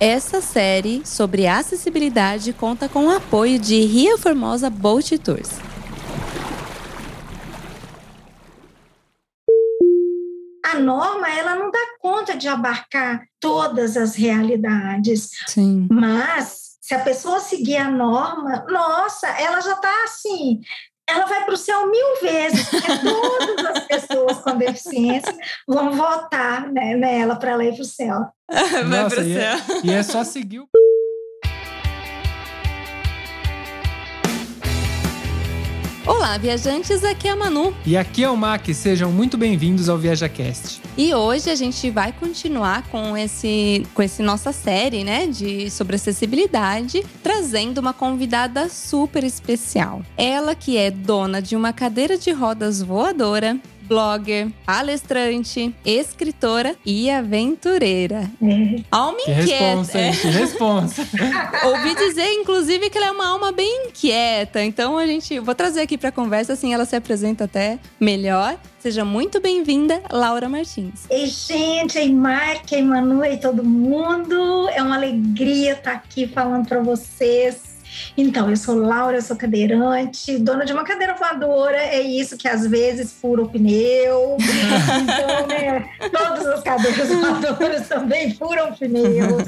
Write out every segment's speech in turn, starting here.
Essa série sobre acessibilidade conta com o apoio de Ria Formosa Boat Tours. A norma ela não dá conta de abarcar todas as realidades, Sim. mas se a pessoa seguir a norma, nossa, ela já está assim, ela vai para o céu mil vezes, porque todas as pessoas com deficiência vão votar né, nela para ela ir para o céu. Vai Nossa, pro e, céu. é, e é só seguir o. Olá, viajantes, aqui é a Manu. E aqui é o Mac, sejam muito bem-vindos ao ViajaCast. E hoje a gente vai continuar com esse com esse nossa série, né, de sobre acessibilidade, trazendo uma convidada super especial. Ela que é dona de uma cadeira de rodas voadora, blogger, palestrante, escritora e aventureira. Alma Que responsa, inquieta. hein? Que responsa. Ouvi dizer, inclusive, que ela é uma alma bem inquieta. Então a gente vou trazer aqui para conversa, assim ela se apresenta até melhor. Seja muito bem-vinda, Laura Martins. Ei, gente, ei, Mark, ei, Manu, ei, todo mundo. É uma alegria estar aqui falando para vocês. Então, eu sou Laura, eu sou cadeirante, dona de uma cadeira voadora, é isso que às vezes fura o pneu. Então, né, todas as cadeiras voadoras também furam pneus.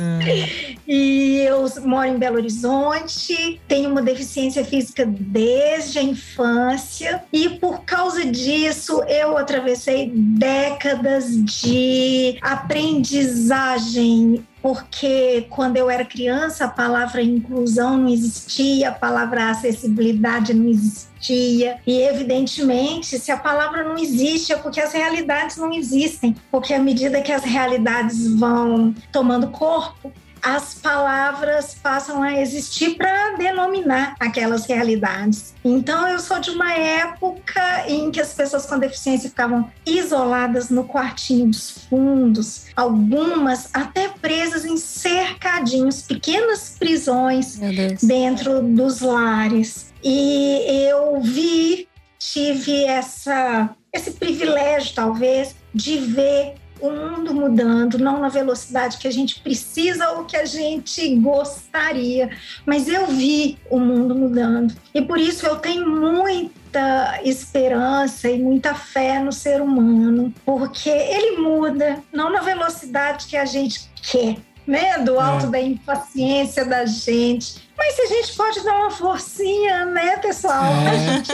E eu moro em Belo Horizonte, tenho uma deficiência física desde a infância e por causa disso eu atravessei décadas de aprendizagem porque quando eu era criança a palavra inclusão não existia, a palavra acessibilidade não existia. E evidentemente, se a palavra não existe, é porque as realidades não existem. Porque à medida que as realidades vão tomando corpo, as palavras passam a existir para denominar aquelas realidades. Então, eu sou de uma época em que as pessoas com deficiência ficavam isoladas no quartinho dos fundos, algumas até presas em cercadinhos, pequenas prisões dentro dos lares. E eu vi, tive essa, esse privilégio, talvez, de ver o mundo mudando, não na velocidade que a gente precisa ou que a gente gostaria, mas eu vi o mundo mudando. E por isso eu tenho muita esperança e muita fé no ser humano, porque ele muda, não na velocidade que a gente quer, né? Do alto da impaciência da gente. Mas se a gente pode dar uma forcinha, né, pessoal? É. gente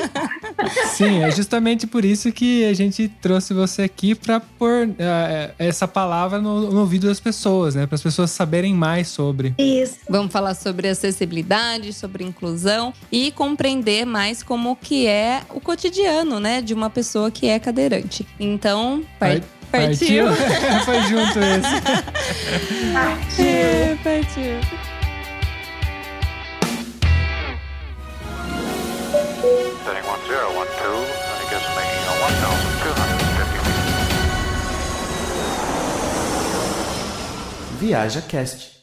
Sim, é justamente por isso que a gente trouxe você aqui para pôr eh, essa palavra no, no ouvido das pessoas, né? Para as pessoas saberem mais sobre. isso. Vamos falar sobre acessibilidade, sobre inclusão e compreender mais como que é o cotidiano, né, de uma pessoa que é cadeirante. Então, par- Par- partiu. Foi junto esse. Partiu. É, partiu. Setting 1012, and it gets making a 1,250 feet. Viaja Cast.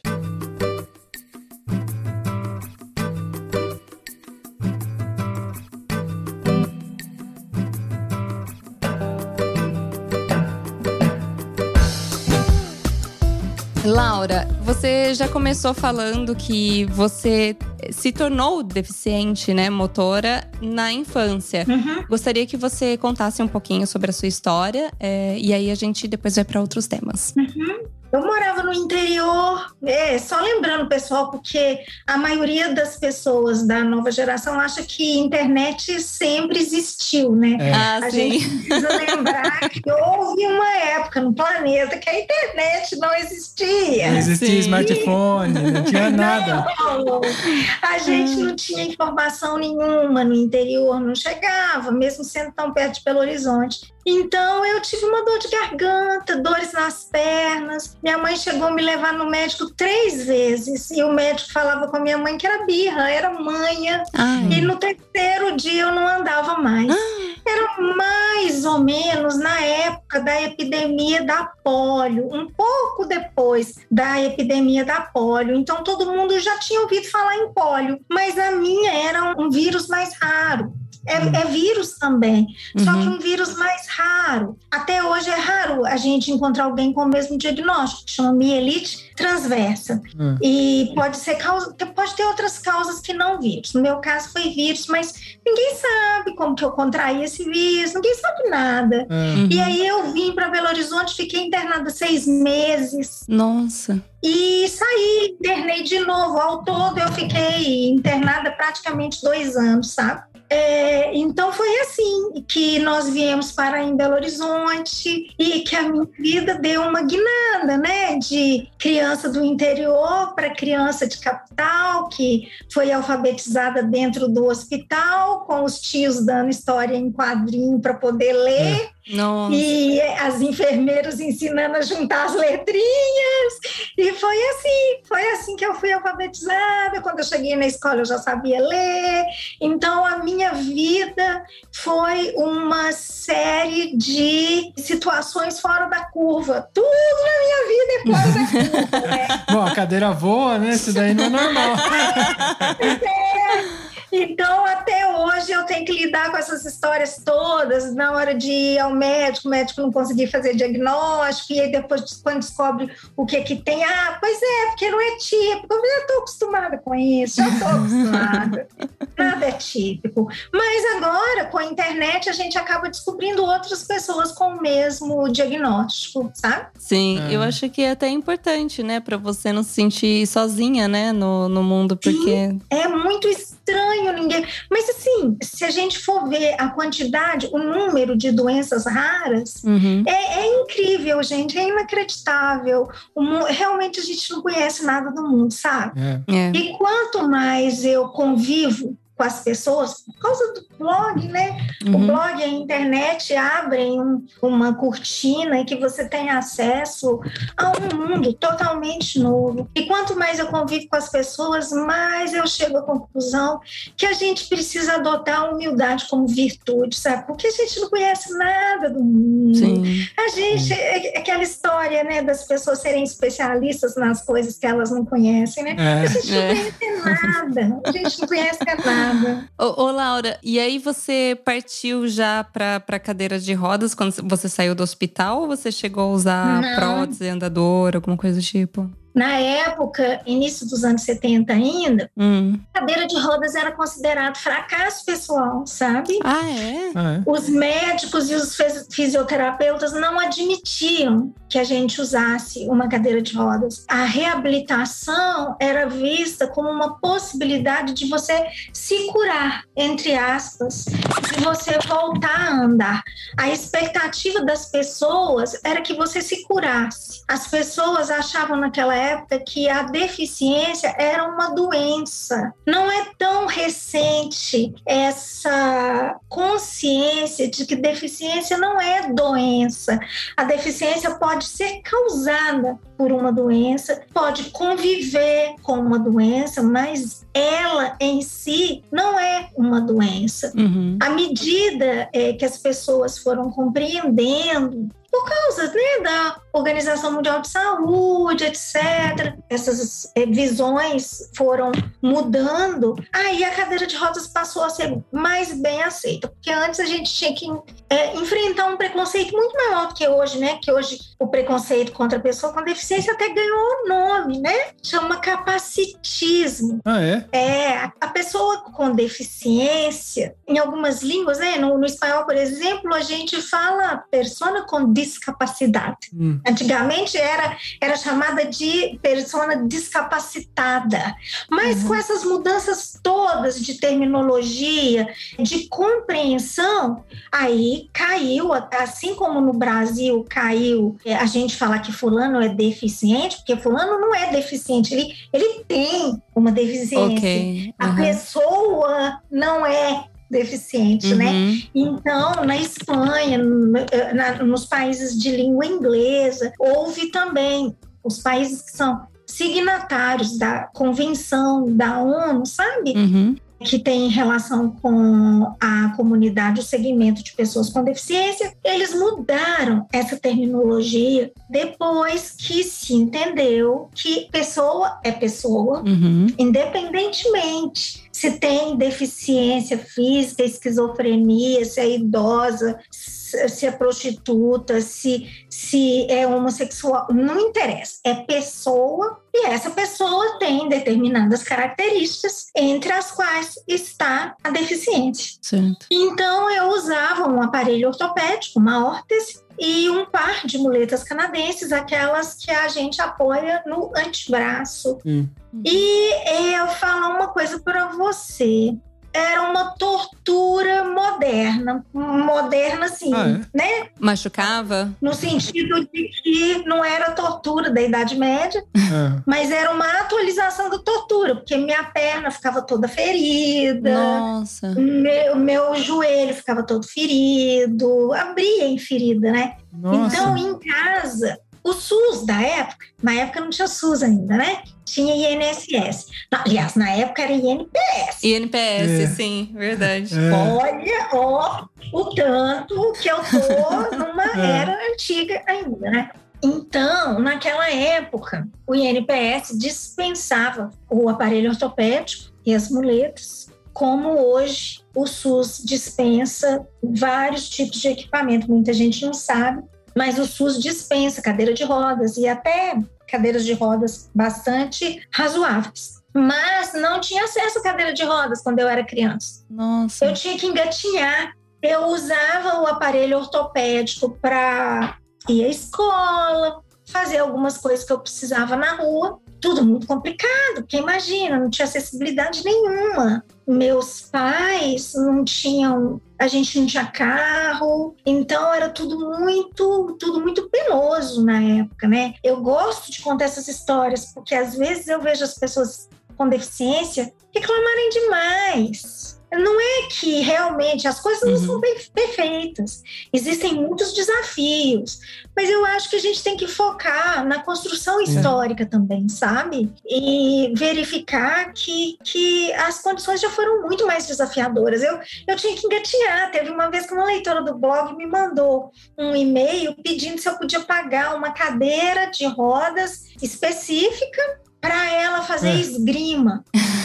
Laura, você já começou falando que você se tornou deficiente, né, motora na infância. Uhum. Gostaria que você contasse um pouquinho sobre a sua história é, e aí a gente depois vai para outros temas. Eu morava no interior, é, só lembrando, pessoal, porque a maioria das pessoas da nova geração acha que internet sempre existiu, né? É. Ah, A sim. gente precisa lembrar que houve uma época no planeta que a internet não existia. Não existia Sim. smartphone, não tinha nada. Não, a gente não tinha informação nenhuma no interior, não chegava, mesmo sendo tão perto de Belo Horizonte. Então eu tive uma dor de garganta, dores nas pernas. Minha mãe chegou a me levar no médico três vezes e o médico falava com a minha mãe que era birra, era manha. Ai. E no terceiro dia eu não andava mais. era mais ou menos na época da epidemia da polio, um pouco depois da epidemia da polio. Então todo mundo já tinha ouvido falar em polio, mas a minha era um vírus mais raro. É, Hum. é vírus também, só que Uhum. um vírus mais raro. Até hoje é raro a gente encontrar alguém com o mesmo diagnóstico, que chama mielite transversa. Hum. E pode ser causa, pode ter outras causas que não vírus. No meu caso foi vírus, mas ninguém sabe como que eu contraí esse vírus, ninguém sabe nada. Uhum. E aí eu vim para Belo Horizonte, fiquei internada seis meses Nossa. e saí, internei de novo. Ao todo eu fiquei internada praticamente dois anos, sabe? É, então foi assim que nós viemos para em Belo Horizonte e que a minha vida deu uma guinada, né? De criança do interior para criança de capital, que foi alfabetizada dentro do hospital, com os tios dando história em quadrinho para poder ler. Nossa. E as enfermeiras ensinando a juntar as letrinhas. E foi assim, foi assim que eu fui alfabetizada. Quando eu cheguei na escola, eu já sabia ler. Então, a minha vida foi uma série de situações fora da curva. Tudo na minha vida é fora da curva. né? Bom, a cadeira voa, né? Isso daí não é normal. Então, até hoje, eu tenho que lidar com essas histórias todas. Na hora de ir ao médico, o médico não conseguir fazer diagnóstico, e aí depois, quando descobre o que que tem, ah, pois é, porque não é típico. Eu já estou acostumada com isso, já estou acostumada. Nada é típico. Mas agora, com a internet, a gente acaba descobrindo outras pessoas com o mesmo diagnóstico, sabe? Sim, É. eu acho que é até importante, né? Pra você não se sentir sozinha, né? No, no mundo, porque. É muito estranho ninguém. Mas assim, se a gente for ver a quantidade, o número de doenças raras, Uhum. é, é incrível, gente. É inacreditável. O mu- realmente a gente não conhece nada do mundo, sabe? É. É. E quanto mais eu convivo com as pessoas, por causa do blog, né? O Uhum. blog e a internet abrem um- uma cortina em que você tem acesso a um mundo totalmente novo. E quanto mais eu convivo com as pessoas, mais eu chego à conclusão que a gente precisa adotar a humildade como virtude, sabe? Porque a gente não conhece nada do mundo. Sim. A gente, é aquela história, né, das pessoas serem especialistas nas coisas que elas não conhecem, né? É. A gente não É. conhece nada. A gente não conhece nada. Ô, ô, Laura, e aí você partiu já pra, pra cadeira de rodas quando você saiu do hospital ou você chegou a usar Não. prótese, andador, alguma coisa do tipo? Na época, início dos anos 70 ainda, Hum. cadeira de rodas era considerado fracasso pessoal, sabe? Ah, é? Ah, é? Os médicos e os fis- fisioterapeutas não admitiam que a gente usasse uma cadeira de rodas. A reabilitação era vista como uma possibilidade de você se curar, entre aspas, de você voltar a andar. A expectativa das pessoas era que você se curasse. As pessoas achavam naquela época que a deficiência era uma doença. Não é tão recente essa consciência de que deficiência não é doença. A deficiência pode ser causada por uma doença, pode conviver com uma doença, mas ela em si não é uma doença. Uhum. À medida é, que as pessoas foram compreendendo, por causa né, da Organização Mundial de Saúde, etc., essas é, visões foram mudando, aí a cadeira de rodas passou a ser mais bem aceita, porque antes a gente tinha que é, enfrentar um preconceito muito maior do que hoje, né? Que hoje o preconceito contra a pessoa com deficiência até ganhou nome, né? Chama capacitismo. Ah, é? É, a- a pessoa com deficiência, em algumas línguas, né, no, no espanhol, por exemplo, a gente fala persona com discapacidade. Hum. Antigamente era, era chamada de persona discapacitada. Mas com essas mudanças todas de terminologia, de compreensão, aí caiu, assim como no Brasil caiu é, a gente falar que fulano é deficiente, porque fulano não é deficiente, ele, ele tem uma deficiência. Ok. A Uhum. pessoa não é deficiente, né? Uhum. Então, na Espanha, na- nos países de língua inglesa, houve também os países que são signatários da Convenção da ONU, sabe? Uhum. Que tem relação com a comunidade, o segmento de pessoas com deficiência, eles mudaram essa terminologia depois que se entendeu que pessoa é pessoa, Uhum. independentemente se tem deficiência física, esquizofrenia, se é idosa, se se é prostituta, se, se é homossexual, não interessa. É pessoa e essa pessoa tem determinadas características, entre as quais está a deficiência. Certo. Então eu usava um aparelho ortopédico, uma órtese, e um par de muletas canadenses, aquelas que a gente apoia no antebraço. Hum. E eu falo uma coisa para você. Era uma tortura moderna, moderna assim, Ah, né? Machucava? No sentido de que não era tortura da Idade Média, Ah, mas era uma atualização da tortura, porque minha perna ficava toda ferida, Nossa. meu, meu joelho ficava todo ferido, abria em ferida, né? nossa. Então, em casa, o SUS da época, na época não tinha SUS ainda, né? Tinha INSS. Aliás, na época era INPS. INPS, É. sim, verdade. É. Olha, ó, o tanto que eu tô numa É. era antiga ainda, né? Então, naquela época, o INPS dispensava o aparelho ortopédico e as muletas, como hoje o SUS dispensa vários tipos de equipamento. Muita gente não sabe, mas o SUS dispensa cadeira de rodas e até cadeiras de rodas bastante razoáveis. Mas não tinha acesso à cadeira de rodas quando eu era criança. Nossa. Eu tinha que engatinhar. Eu usava o aparelho ortopédico para ir à escola, fazer algumas coisas que eu precisava na rua. Tudo muito complicado, porque imagina, não tinha acessibilidade nenhuma. Meus pais não tinham, a gente não tinha carro, então era tudo muito, tudo muito penoso na época, né? Eu gosto de contar essas histórias, porque às vezes eu vejo as pessoas com deficiência reclamarem demais. Não é que realmente as coisas não Uhum. são bem perfeitas. Existem muitos desafios, mas eu acho que a gente tem que focar na construção histórica também, sabe? E verificar que, que as condições já foram muito mais desafiadoras. Eu, eu tinha que engatinhar. Teve uma vez que uma leitora do blog me mandou um e-mail pedindo se eu podia pagar uma cadeira de rodas específica para ela fazer É. esgrima.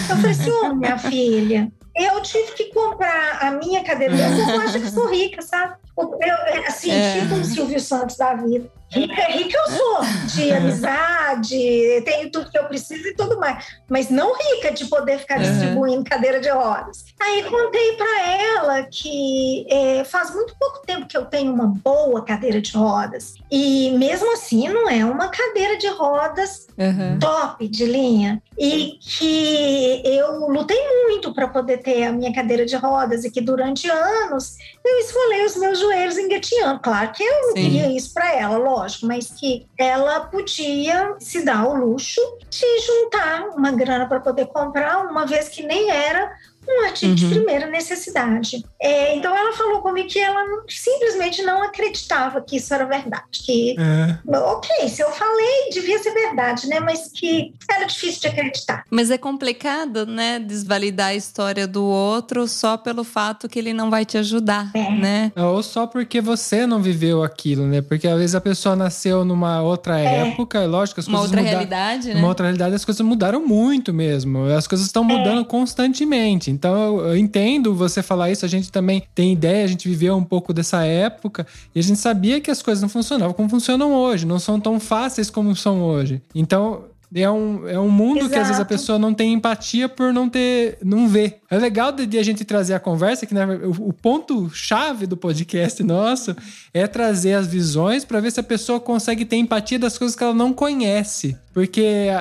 Eu falei assim, ô minha filha, eu tive que comprar a minha cadeira. Eu acho que sou rica, sabe? Eu, assim, É. tipo um Silvio Santos da vida. Rica, rica eu sou, de amizade, tenho tudo que eu preciso e tudo mais. Mas não rica de poder ficar Uhum. distribuindo cadeira de rodas. Aí contei para ela que é, faz muito pouco tempo que eu tenho uma boa cadeira de rodas. E mesmo assim, não é uma cadeira de rodas Uhum. top de linha e que eu lutei muito para poder ter a minha cadeira de rodas e que durante anos eu esfolei os meus joelhos engatinhando. Claro que eu não Sim. queria isso para ela, lógico, mas que ela podia se dar o luxo de juntar uma grana para poder comprar, uma vez que nem era um artigo de Uhum. primeira necessidade. É, então ela falou comigo que ela não- simplesmente não acreditava que isso era verdade, que É. Ok, se eu falei, devia ser verdade, né? Mas que era difícil de acreditar. Mas é complicado, né? Desvalidar a história do outro só pelo fato que ele não vai te ajudar, É. né? Ou só porque você não viveu aquilo, né? Porque às vezes a pessoa nasceu numa outra É. época, é lógico, as Uma coisas outra mudaram. realidade, né? Numa outra realidade, as coisas mudaram muito mesmo. As coisas estão mudando constantemente. Então, eu, eu entendo você falar isso. A gente também tem ideia, a gente viveu um pouco dessa época e a gente sabia que as coisas não funcionavam como funcionam hoje, não são tão fáceis como são hoje. Então. É um, é um mundo que às vezes a Exato. pessoa não tem empatia por não ter, não ver. É legal de, de a gente trazer a conversa, que né, o, o ponto-chave do podcast nosso é trazer as visões para ver se a pessoa consegue ter empatia das coisas que ela não conhece. Porque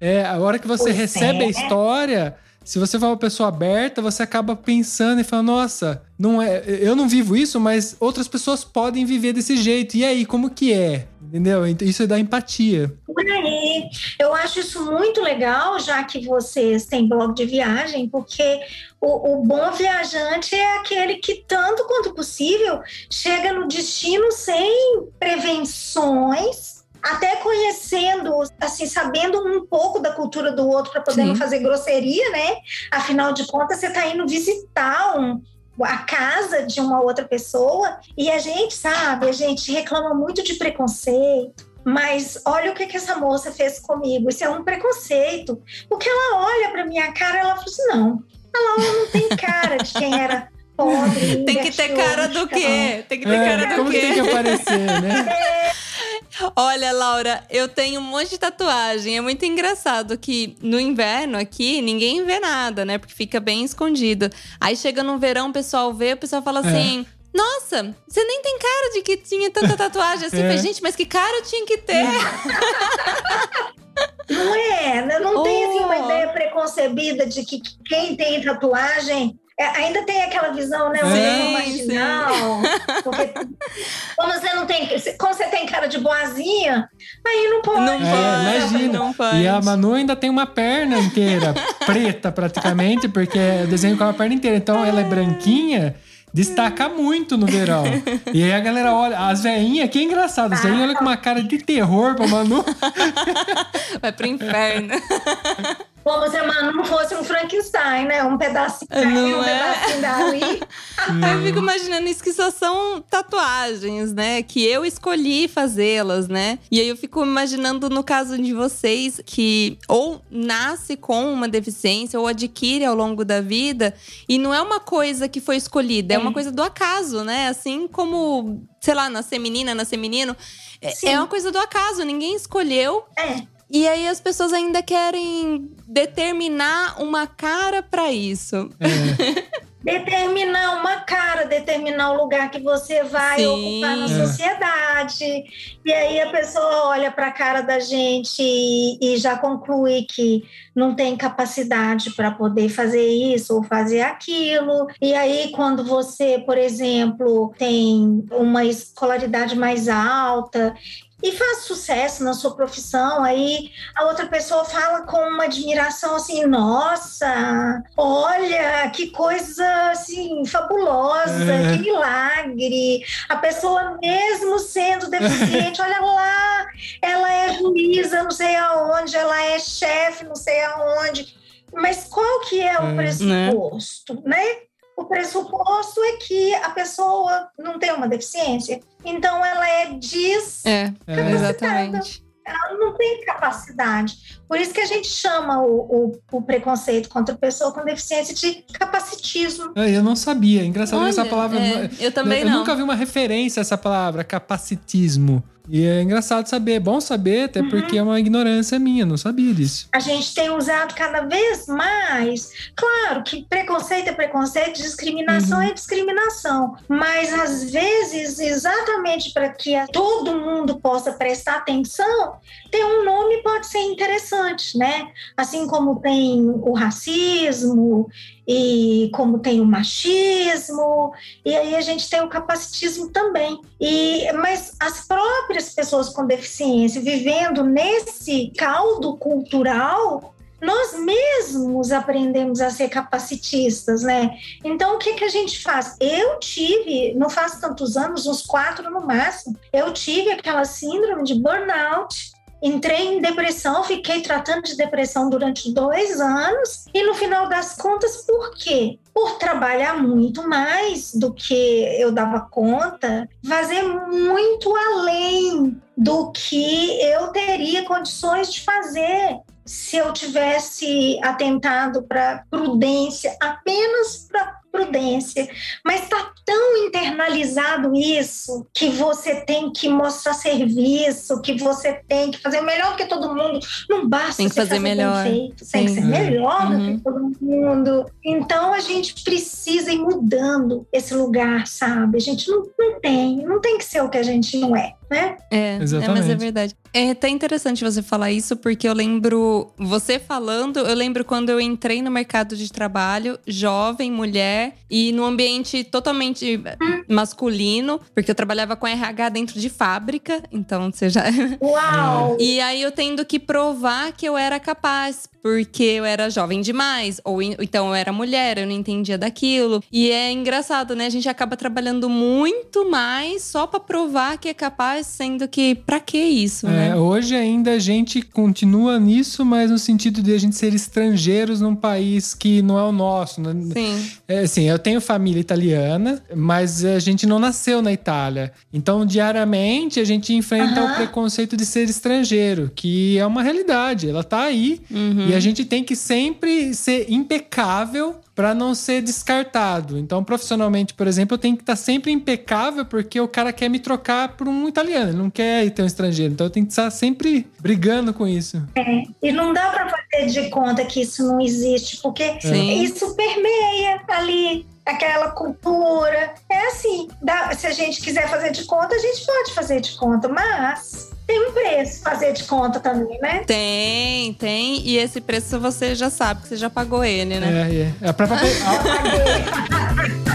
é, a hora que você Pois recebe é. a história, se você for uma pessoa aberta, você acaba pensando e falando, nossa, não é, eu não vivo isso, mas outras pessoas podem viver desse jeito. E aí, como que é? Entendeu? Então, Isso é da empatia. Por aí. Eu acho isso muito legal, já que vocês têm blog de viagem, porque o, o bom viajante é aquele que, tanto quanto possível, chega no destino sem prevenções. Assim, sabendo um pouco da cultura do outro para poder Sim. não fazer grosseria, né? Afinal de contas, você está indo visitar um, a casa de uma outra pessoa e a gente, sabe, a gente reclama muito de preconceito. Mas olha o que, que essa moça fez comigo. Isso é um preconceito. Porque ela olha para minha cara ela fala assim: não, a Laura não tem cara de quem era pobre. Tem que ter cara do quê? Tem que ter É, cara do como quê? tem que aparecer, né? Olha, Laura, eu tenho um monte de tatuagem. É muito engraçado que no inverno aqui ninguém vê nada, né? Porque fica bem escondido. Aí chega no verão, o pessoal vê, o pessoal fala É. assim. Nossa, você nem tem cara de que tinha tanta tatuagem assim. É. Falei, Gente, mas que cara eu tinha que ter? Não é, né? não tem assim, uma Oh. ideia preconcebida de que quem tem tatuagem é, ainda tem aquela visão, né? Visão marginal. Porque como você não tem. Como você tem cara de boazinha, aí não pode. Não É, pode, imagina. não pode. E a Manu ainda tem uma perna inteira, preta praticamente, porque é desenho com a perna inteira. Então ela é branquinha, destaca muito no verão. E aí a galera olha, as veinhas, que engraçado, as veinhas olham com uma cara de terror pra Manu. Vai pro inferno. Como se a Manu não fosse um Frankenstein, né? Um pedacinho daí, Não um é? pedacinho dali. Aí eu fico imaginando isso que só são tatuagens, né? Que eu escolhi fazê-las, né? E aí eu fico imaginando no caso de vocês que ou nasce com uma deficiência ou adquire ao longo da vida e não é uma coisa que foi escolhida, é, É. uma coisa do acaso, né? Assim como, sei lá, nascer menina, nascer menino. É- Sim. É uma coisa do acaso, ninguém escolheu. É. E aí as pessoas ainda querem determinar uma cara pra isso. É, Determinar uma cara, determinar o lugar que você vai Sim. ocupar na sociedade. E aí a pessoa olha para a cara da gente e, e já conclui que não tem capacidade para poder fazer isso ou fazer aquilo. E aí, quando você, por exemplo, tem uma escolaridade mais alta e faz sucesso na sua profissão, aí a outra pessoa fala com uma admiração assim: nossa, olha que coisa assim fabulosa, É. que milagre. A pessoa, mesmo sendo deficiente, olha lá, ela é juíza, não sei aonde, ela é chefe, não sei aonde. Mas qual que é o É. pressuposto, né? O pressuposto é que a pessoa não tem uma deficiência, então ela é dis É, é. exatamente. ela não tem capacidade. Por isso que a gente chama o, o- o preconceito contra a pessoa com deficiência de capacitismo. É, Eu não sabia. Engraçado que essa Olha, palavra. é, eu também eu não. nunca vi uma referência a essa palavra, capacitismo. E é engraçado saber, é bom saber, até Uhum. porque é uma ignorância minha, não sabia disso. A gente tem usado cada vez mais. Claro que preconceito é preconceito, discriminação é discriminação. Mas às vezes, exatamente para que todo mundo possa prestar atenção, ter um nome pode ser interessante, né? Assim como tem o racismo e como tem o machismo, e aí a gente tem o capacitismo também. E, mas as próprias pessoas com deficiência vivendo nesse caldo cultural, nós mesmos aprendemos a ser capacitistas, né? Então, o que, que a gente faz? Eu tive, não faz tantos anos, uns quatro no máximo, eu tive aquela síndrome de burnout. Entrei em depressão, fiquei tratando de depressão durante dois anos, e no final das contas, por quê? Por trabalhar muito mais do que eu dava conta, fazer muito além do que eu teria condições de fazer se eu tivesse atentado para prudência, apenas para prudência. Internalizado isso que você tem que mostrar serviço, que você tem que fazer melhor que todo mundo. Não basta Tem que fazer bem melhor. feito, tem que ser melhor Uhum. do que todo mundo. Então a gente precisa ir mudando esse lugar, sabe? A gente não, não tem, não tem que ser o que a gente não é, né? É, é, mas é Exatamente. verdade. É até interessante você falar isso, porque eu lembro, você falando, eu lembro quando eu entrei no mercado de trabalho, jovem, mulher, e num ambiente totalmente masculino, porque eu trabalhava com RH dentro de fábrica, então você já. Uau! E aí eu tendo que provar que eu era capaz, porque eu era jovem demais, ou en- então eu era mulher, eu não entendia daquilo. E é engraçado, né? A gente acaba trabalhando muito mais só pra provar que é capaz tá sendo que pra que isso, É, né? hoje ainda a gente continua nisso, mas no sentido de a gente ser estrangeiros num país que não é o nosso. né? Sim. É, assim, eu tenho família italiana, mas a gente não nasceu na Itália. Então, diariamente, a gente enfrenta Aham. o preconceito de ser estrangeiro, que é uma realidade. Ela tá aí Uhum. e a gente tem que sempre ser impecável para não ser descartado. Então, profissionalmente, por exemplo, eu tenho que estar sempre impecável porque o cara quer me trocar por um italiano, ele não quer ir ter um estrangeiro. Então, eu tenho que estar sempre brigando com isso. E não dá para fazer de conta que isso não existe, porque Sim. isso permeia ali aquela cultura. É assim, dá- se a gente quiser fazer de conta, a gente pode fazer de conta, mas tem um preço fazer de conta também, né? Tem, tem. E esse preço você já sabe, que você já pagou ele, né? É, é. A própria, a-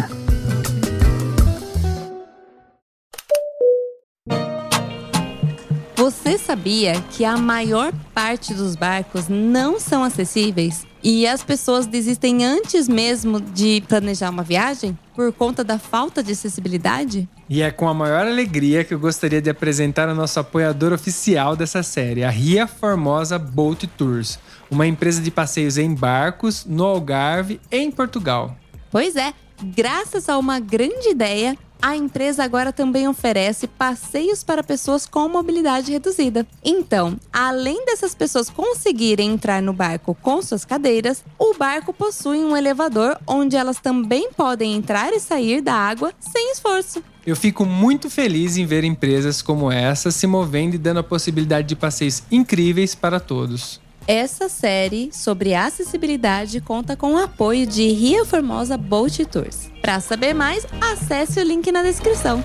Você sabia que a maior parte dos barcos não são acessíveis e as pessoas desistem antes mesmo de planejar uma viagem por conta da falta de acessibilidade? E é com a maior alegria que eu gostaria de apresentar o nosso apoiador oficial dessa série, a Ria Formosa Boat Tours, uma empresa de passeios em barcos no Algarve, em Portugal. Pois é, graças a uma grande ideia, a empresa agora também oferece passeios para pessoas com mobilidade reduzida. Então, além dessas pessoas conseguirem entrar no barco com suas cadeiras, o barco possui um elevador onde elas também podem entrar e sair da água sem esforço. Eu fico muito feliz em ver empresas como essa se movendo e dando a possibilidade de passeios incríveis para todos. Essa série sobre acessibilidade conta com o apoio de Ria Formosa Boat Tours. Para saber mais, acesse o link na descrição.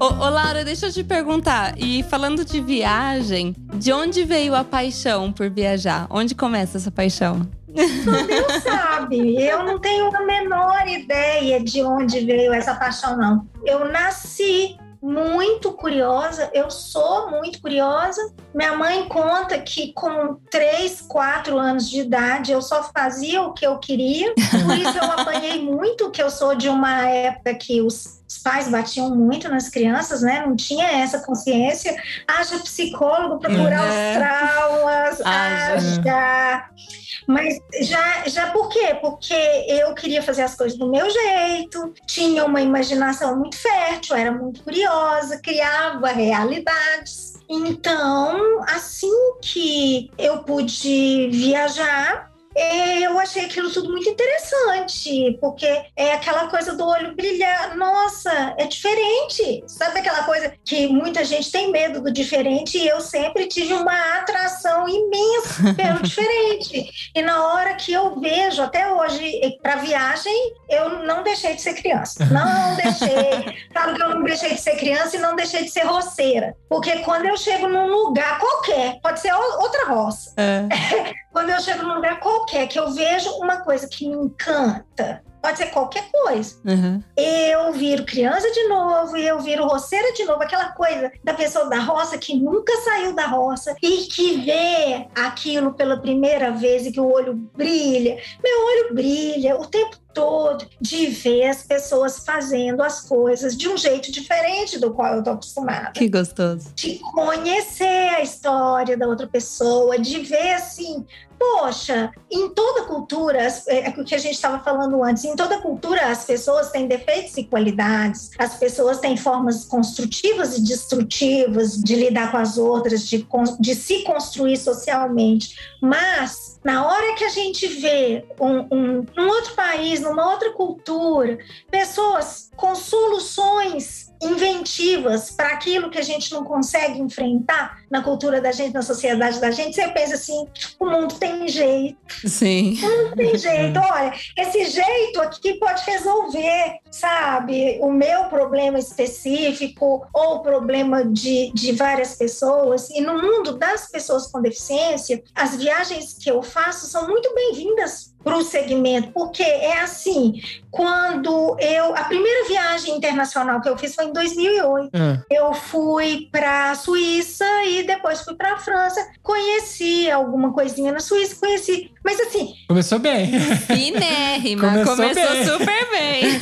Ô, ô, Laura, deixa eu te perguntar. E falando de viagem, de onde veio a paixão por viajar? Onde começa essa paixão? Deus sabe. Eu não tenho a menor ideia de onde veio essa paixão, não. Eu nasci muito curiosa, eu sou muito curiosa. Minha mãe conta que com 3, 4 anos de idade eu só fazia o que eu queria. Por isso eu apanhei muito, que eu sou de uma época que os os pais batiam muito nas crianças, né? Não tinha essa consciência. Haja psicólogo para curar É. os traumas, Haja. haja. Mas já, já por quê? Porque eu queria fazer as coisas do meu jeito, tinha uma imaginação muito fértil, era muito curiosa, criava realidades. Então, assim que eu pude viajar, eu achei aquilo tudo muito interessante, porque é aquela coisa do olho brilhar. Nossa, é diferente. Sabe aquela coisa que muita gente tem medo do diferente e eu sempre tive uma atração imensa pelo diferente. E na hora que eu vejo, até hoje, para viagem, eu não deixei de ser criança. Não deixei. Falo que eu não deixei de ser criança e não deixei de ser roceira. Porque quando eu chego num lugar qualquer, pode ser outra roça, quando eu chego num lugar qualquer, que eu vejo uma coisa que me encanta, pode ser qualquer coisa. Uhum. Eu viro criança de novo e eu viro roceira de novo, aquela coisa da pessoa da roça que nunca saiu da roça e que vê aquilo pela primeira vez e que o olho brilha. Meu olho brilha o tempo todo de ver as pessoas fazendo as coisas de um jeito diferente do qual eu tô acostumada Que gostoso. de conhecer a história da outra pessoa, de ver assim, poxa, em toda cultura, as- é o que a gente estava falando antes, em toda cultura as pessoas têm defeitos e qualidades, as pessoas têm formas construtivas e destrutivas de lidar com as outras, de, de se construir socialmente, mas na hora que a gente vê um, um, um outro país, numa outra cultura, pessoas com soluções inventivas para aquilo que a gente não consegue enfrentar na cultura da gente, na sociedade da gente, você pensa assim, o mundo tem jeito, Sim. não tem jeito. Olha, esse jeito aqui pode resolver, sabe, o meu problema específico ou o problema de, de várias pessoas. E no mundo das pessoas com deficiência, as viagens que eu faço são muito bem-vindas para o segmento, porque é assim, quando eu a primeira viagem internacional que eu fiz foi em 2008. Ah, Eu fui para a Suíça e depois fui para a França. Conheci alguma coisinha na Suíça, conheci, mas assim, começou bem. Finérrima. Começou Começou, bem. super bem.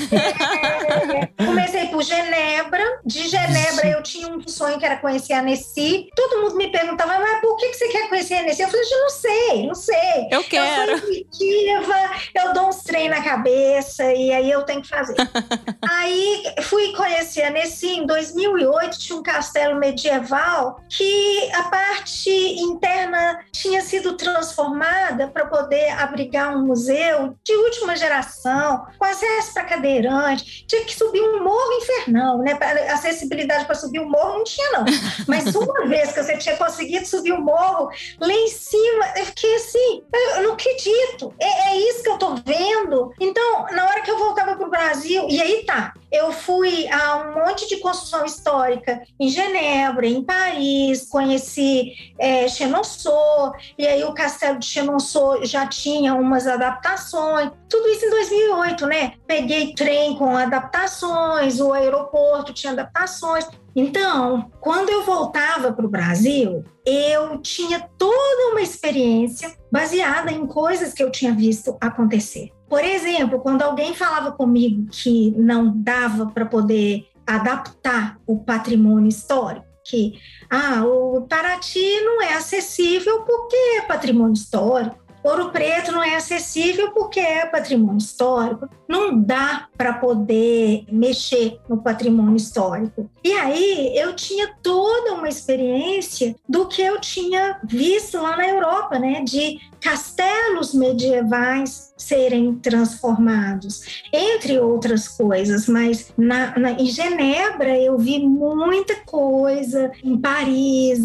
comecei por Genebra. De Genebra eu tinha um sonho que era conhecer a Nessie. Todo mundo me perguntava, mas por que você quer conhecer a Nessie? Eu falei, "Gente, não sei, não sei. Eu quero. Eu sou intuitiva, eu dou uns treinos na cabeça e aí eu tenho que fazer. aí fui conhecer a Nessie em 2008, tinha um castelo medieval que a parte interna tinha sido transformada para poder abrigar um museu de última geração, com acesso para cadeirante, tinha que subir um morro infernal, né? Acessibilidade para subir o morro não tinha, não. Mas uma vez que você tinha conseguido subir o morro, lá em cima, eu fiquei assim, eu não acredito. É, é isso que eu tô vendo. Então, na hora que eu voltava pro Brasil, e aí tá, eu fui a um monte de construção histórica em Genebra, em Paris, conheci é, Chenonceau, e aí o castelo de Chenonceau já tinha umas adaptações. Tudo isso em 2008, né? Peguei trem com adaptações, o aeroporto tinha adaptações. Então, quando eu voltava para o Brasil, eu tinha toda uma experiência baseada em coisas que eu tinha visto acontecer. Por exemplo, quando alguém falava comigo que não dava para poder adaptar o patrimônio histórico, que ah, o Paraty não é acessível porque é patrimônio histórico. Ouro Preto não é acessível porque é patrimônio histórico. Não dá para poder mexer no patrimônio histórico. E aí eu tinha toda uma experiência do que eu tinha visto lá na Europa, né? De castelos medievais serem transformados, entre outras coisas. Mas na, na- em Genebra eu vi muita coisa, em Paris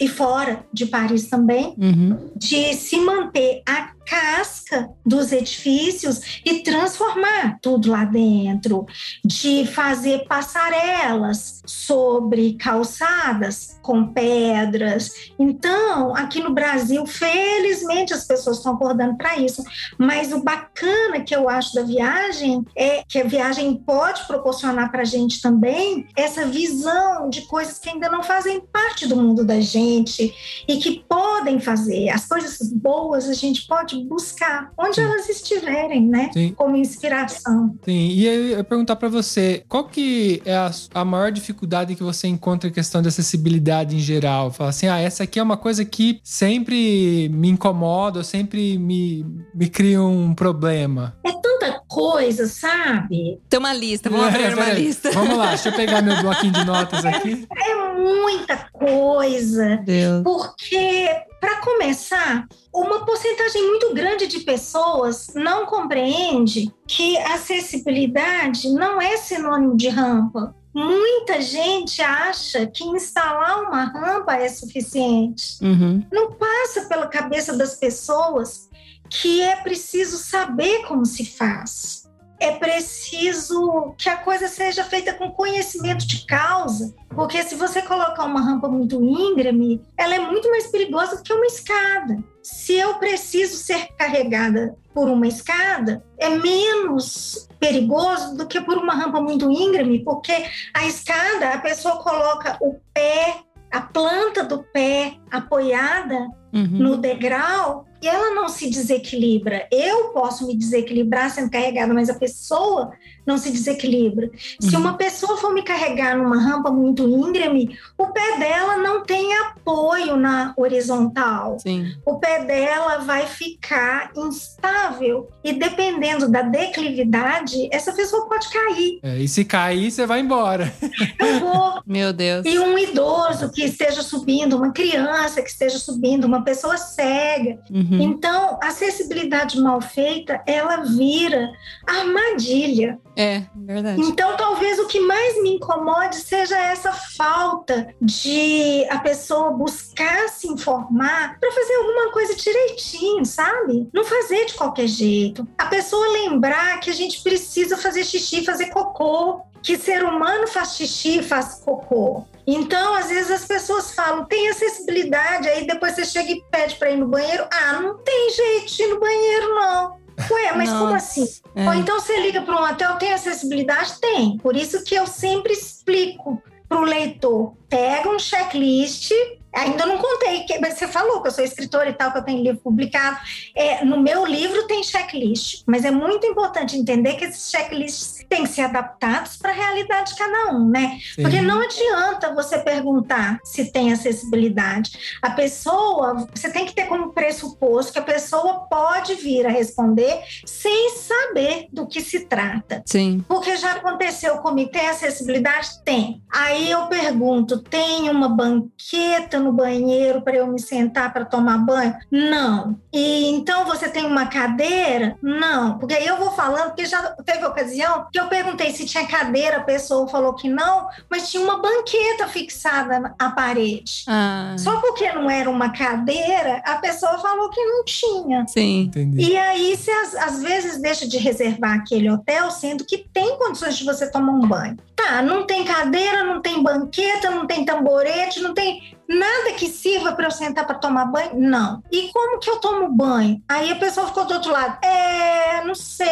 e fora de Paris também, Uhum. de se manter a casca dos edifícios e transformar tudo lá dentro, de fazer passarelas sobre calçadas com pedras. Então, aqui no Brasil, felizmente as pessoas estão acordando para isso. Mas o bacana que eu acho da viagem é que a viagem pode proporcionar para a gente também essa visão de coisas que ainda não fazem parte do mundo da gente e que podem fazer. As coisas boas a gente pode buscar onde Sim. elas estiverem, né? Sim. Como inspiração. Sim, e aí eu ia perguntar pra você, qual que é a, a maior dificuldade que você encontra em questão de acessibilidade em geral? Fala assim, ah, essa aqui é uma coisa que sempre me incomoda, sempre me, me cria um problema. É tanta coisa, sabe? Tem uma lista, vamos abrir uma lista. Vamos lá, deixa eu pegar meu bloquinho de notas aqui. É muita coisa. Deus. Porque, para começar, uma porcentagem muito grande de pessoas não compreende que acessibilidade não é sinônimo de rampa. Muita gente acha que instalar uma rampa é suficiente. Uhum. Não passa pela cabeça das pessoas que é preciso saber como se faz. É preciso que a coisa seja feita com conhecimento de causa, porque se você colocar uma rampa muito íngreme, ela é muito mais perigosa do que uma escada. Se eu preciso ser carregada por uma escada, é menos perigoso do que por uma rampa muito íngreme, porque a escada, a pessoa coloca o pé, a planta do pé apoiada Uhum. no degrau ela não se desequilibra. Eu posso me desequilibrar sendo carregada, mas a pessoa não se desequilibra. Se Uhum. uma pessoa for me carregar numa rampa muito íngreme, o pé dela não tem apoio na horizontal. Sim. O pé dela vai ficar instável e dependendo da declividade, essa pessoa pode cair. É, e se cair, você vai embora. Eu vou Meu Deus. e um idoso que esteja subindo, uma criança que esteja subindo, uma pessoa cega. Uhum. Então, a acessibilidade mal feita, ela vira armadilha. É, verdade. Então, talvez o que mais me incomode seja essa falta de a pessoa buscar se informar para fazer alguma coisa direitinho, sabe? Não fazer de qualquer jeito. A pessoa lembrar que a gente precisa fazer xixi, fazer cocô, que ser humano faz xixi faz cocô. Então, às vezes as pessoas falam, tem acessibilidade, aí depois você chega e pede para ir no banheiro. Ah, não tem jeito de ir no banheiro, não. Ué, mas como Nossa, assim? é. Ou então você liga para um hotel, tem acessibilidade? Tem. Por isso que eu sempre explico para o leitor: pega um checklist. Ainda não contei, que- mas você falou que eu sou escritora e tal, que eu tenho livro publicado. É, no meu livro tem checklist, mas é muito importante entender que esses checklists têm que ser adaptados para a realidade de cada um, né? Sim. Porque não adianta você perguntar se tem acessibilidade. A pessoa, você tem que ter como pressuposto que a pessoa pode vir a responder sem saber do que se trata. Sim. Porque já aconteceu comigo, tem acessibilidade? Tem. Aí eu pergunto: tem uma banqueta no banheiro para eu me sentar para tomar banho? Não. E então você tem uma cadeira? Não. Porque aí eu vou falando, porque já teve ocasião que eu perguntei se tinha cadeira, a pessoa falou que não, mas tinha uma banqueta fixada à parede. Ah, Só porque não era uma cadeira, a pessoa falou que não tinha. sim. Entendi. E aí, você às, às vezes deixa de reservar aquele hotel, sendo que tem condições de você tomar um banho. Tá, não tem cadeira, não tem banqueta, não tem tamborete, não tem nada que sirva para eu sentar para tomar banho? Não. E como que eu tomo banho? Aí a pessoa ficou do outro lado. É, não sei,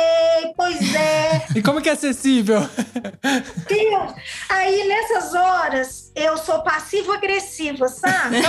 pois é. E como que é acessível? Deus. Aí nessas horas eu sou passivo-agressiva, sabe?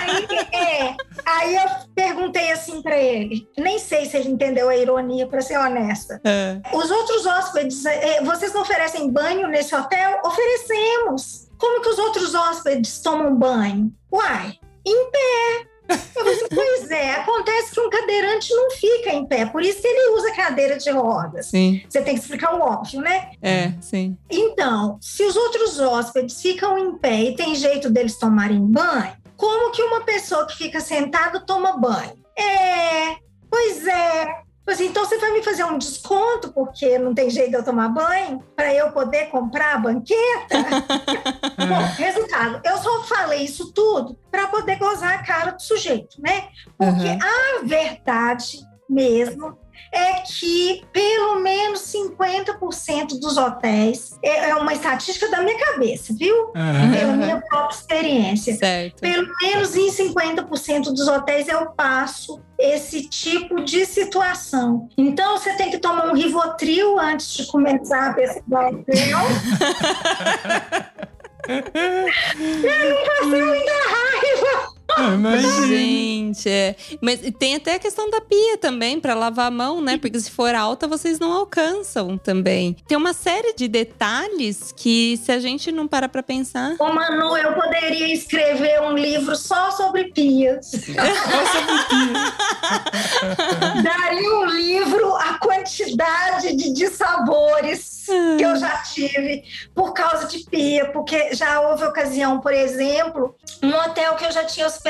aí, é, aí eu perguntei assim pra ele. Nem sei se ele entendeu a ironia, pra ser honesta. É. Os outros hóspedes, eh, vocês não oferecem banho nesse hotel? Oferecemos. Como que os outros hóspedes tomam banho? Uai, em pé. Eu falei assim, pois é, acontece que um cadeirante não fica em pé, por isso ele usa cadeira de rodas. Sim. Você tem que explicar o óbvio, né? É, sim. Então, se os outros hóspedes ficam em pé e tem jeito deles tomarem banho, como que uma pessoa que fica sentada toma banho? É, pois é. Pois então você vai me fazer um desconto porque não tem jeito de eu tomar banho para eu poder comprar a banqueta? Bom, resultado, eu só falei isso tudo para poder gozar a cara do sujeito, né? Porque Uhum. a verdade mesmo é que pelo menos 50% dos hotéis, é é uma estatística da minha cabeça, viu? Aham. Pela Uhum. minha própria experiência. Certo. Pelo menos em 50% dos hotéis eu passo esse tipo de situação. Então você tem que tomar um Rivotril antes de começar a pesquisar o hotel. eu não passei muita raiva. Imagina. Gente, é. Mas tem até a questão da pia também, pra lavar a mão, né? Porque se for alta, vocês não alcançam também. Tem uma série de detalhes que, se a gente não parar pra pensar. Ô Manu, eu poderia escrever um livro só sobre pias. Daria um livro a quantidade de dissabores que eu já tive por causa de pia, porque já houve ocasião, por exemplo, um hotel que eu já tinha hospedado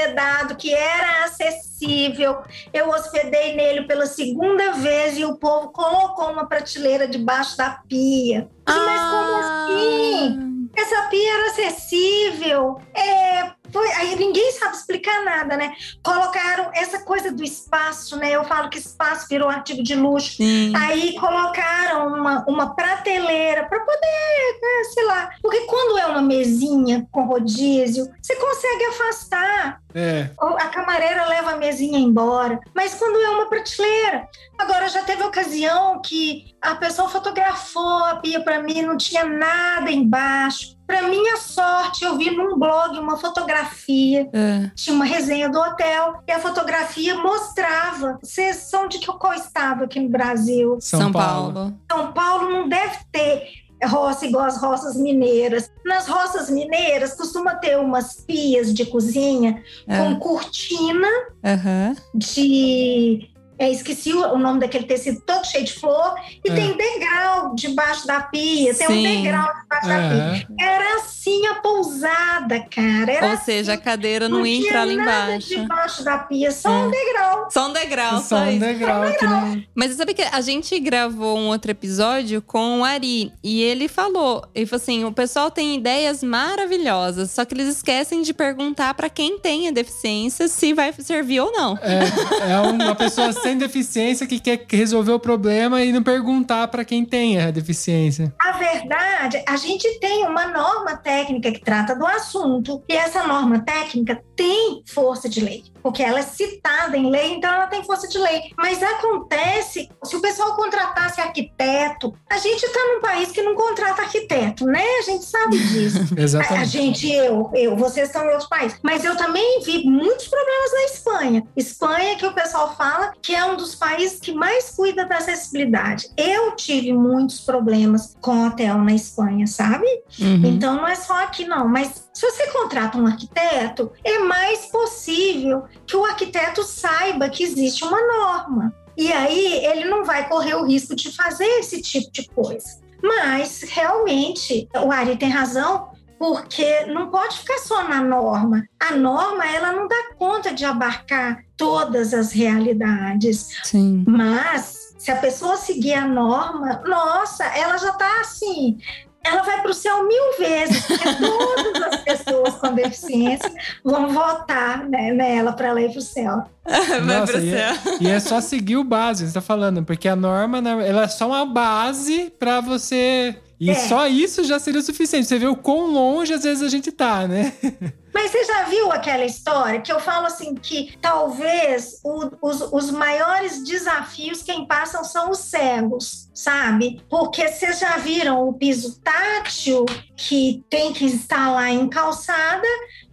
que era acessível. Eu hospedei nele pela segunda vez e o povo colocou uma prateleira debaixo da pia. Mas como assim? Essa pia era acessível. É, foi, aí ninguém sabe explicar nada, né? Colocaram essa coisa do espaço, né? Eu falo que espaço virou artigo de luxo. Sim. Aí colocaram uma, uma prateleira para poder, né, sei lá. Porque quando é uma mesinha com rodízio, você consegue afastar. É. A camareira leva a mesinha embora. Mas quando é uma prateleira. Agora, já teve ocasião que a pessoa fotografou a pia para mim, não tinha nada embaixo. Para minha sorte, eu vi num blog uma fotografia É. tinha uma resenha do hotel e a fotografia mostrava. Vocês são de que qual estado aqui no Brasil? São, São, Paulo. Paulo. São Paulo não deve ter roça igual as roças mineiras. Nas roças mineiras costuma ter umas pias de cozinha É. com cortina Aham. de é, esqueci o o nome daquele tecido todo cheio de flor e É. tem degrau debaixo da pia, tem um Sim. degrau debaixo da pia. Aham. Era assim a pousada, cara. Era Ou seja, a cadeira não, não entra ali nada embaixo. debaixo da pia, só É. um degrau. Só um degrau, Só só um isso. degrau que não. Mas você sabe que a gente gravou um outro episódio com o Ari e ele falou, ele falou assim, o pessoal tem ideias maravilhosas, só que eles esquecem de perguntar pra quem tem a deficiência se vai servir ou não. É, é uma pessoa sem deficiência que quer resolver o problema e não perguntar pra quem tem a deficiência. A verdade, a gente tem uma norma técnica que trata do assunto e essa norma técnica tem força de lei. Porque ela é citada em lei, então ela tem força de lei. Mas acontece, se o pessoal contratasse arquiteto, a gente está num país que não contrata arquiteto, né? A gente sabe disso. Exatamente. A, a gente, eu, eu, vocês estão em outros países. Mas eu também vi muitos problemas na Espanha. Espanha, que o pessoal fala que é um dos países que mais cuida da acessibilidade. Eu tive muitos problemas com hotel na Espanha, sabe? Uhum. Então não é só aqui, não. Mas se você contrata um arquiteto, é mais possível que o arquiteto saiba que existe uma norma. E aí ele não vai correr o risco de fazer esse tipo de coisa. Mas realmente o Ari tem razão, porque não pode ficar só na norma. A norma ela não dá conta de abarcar todas as realidades. Sim. Mas se a pessoa seguir a norma, nossa, ela já está assim. Ela vai para o céu mil vezes, porque todas as pessoas com deficiência vão votar né, nela para ela ir para o céu. Vai Nossa, pro e, é, céu. e é só seguir o básico, você tá falando, porque a norma né, ela é só uma base pra você. E É. só isso já seria o suficiente. Você vê o quão longe às vezes a gente tá, né? Mas você já viu aquela história que eu falo assim que talvez o- os, os maiores desafios quem passam são os cegos, sabe? Porque vocês já viram o piso tátil que tem que estar lá em calçada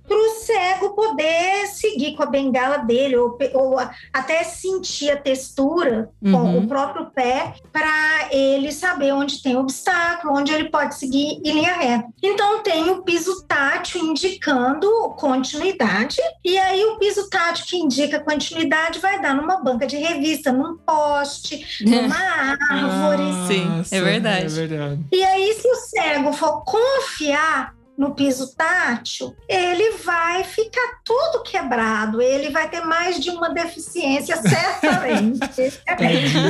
para o cego poder seguir com a bengala dele ou, pe- ou até sentir a textura com Uhum. o próprio pé para ele saber onde tem obstáculo, onde ele pode seguir em linha reta. Então tem o piso tátil indicando continuidade e aí o piso tátil que indica continuidade vai dar numa banca de revista, num poste, numa árvore. Sim, Nossa, é verdade. É verdade. E aí, se o cego for confiar no piso tátil, ele vai ficar tudo quebrado, ele vai ter mais de uma deficiência, certamente.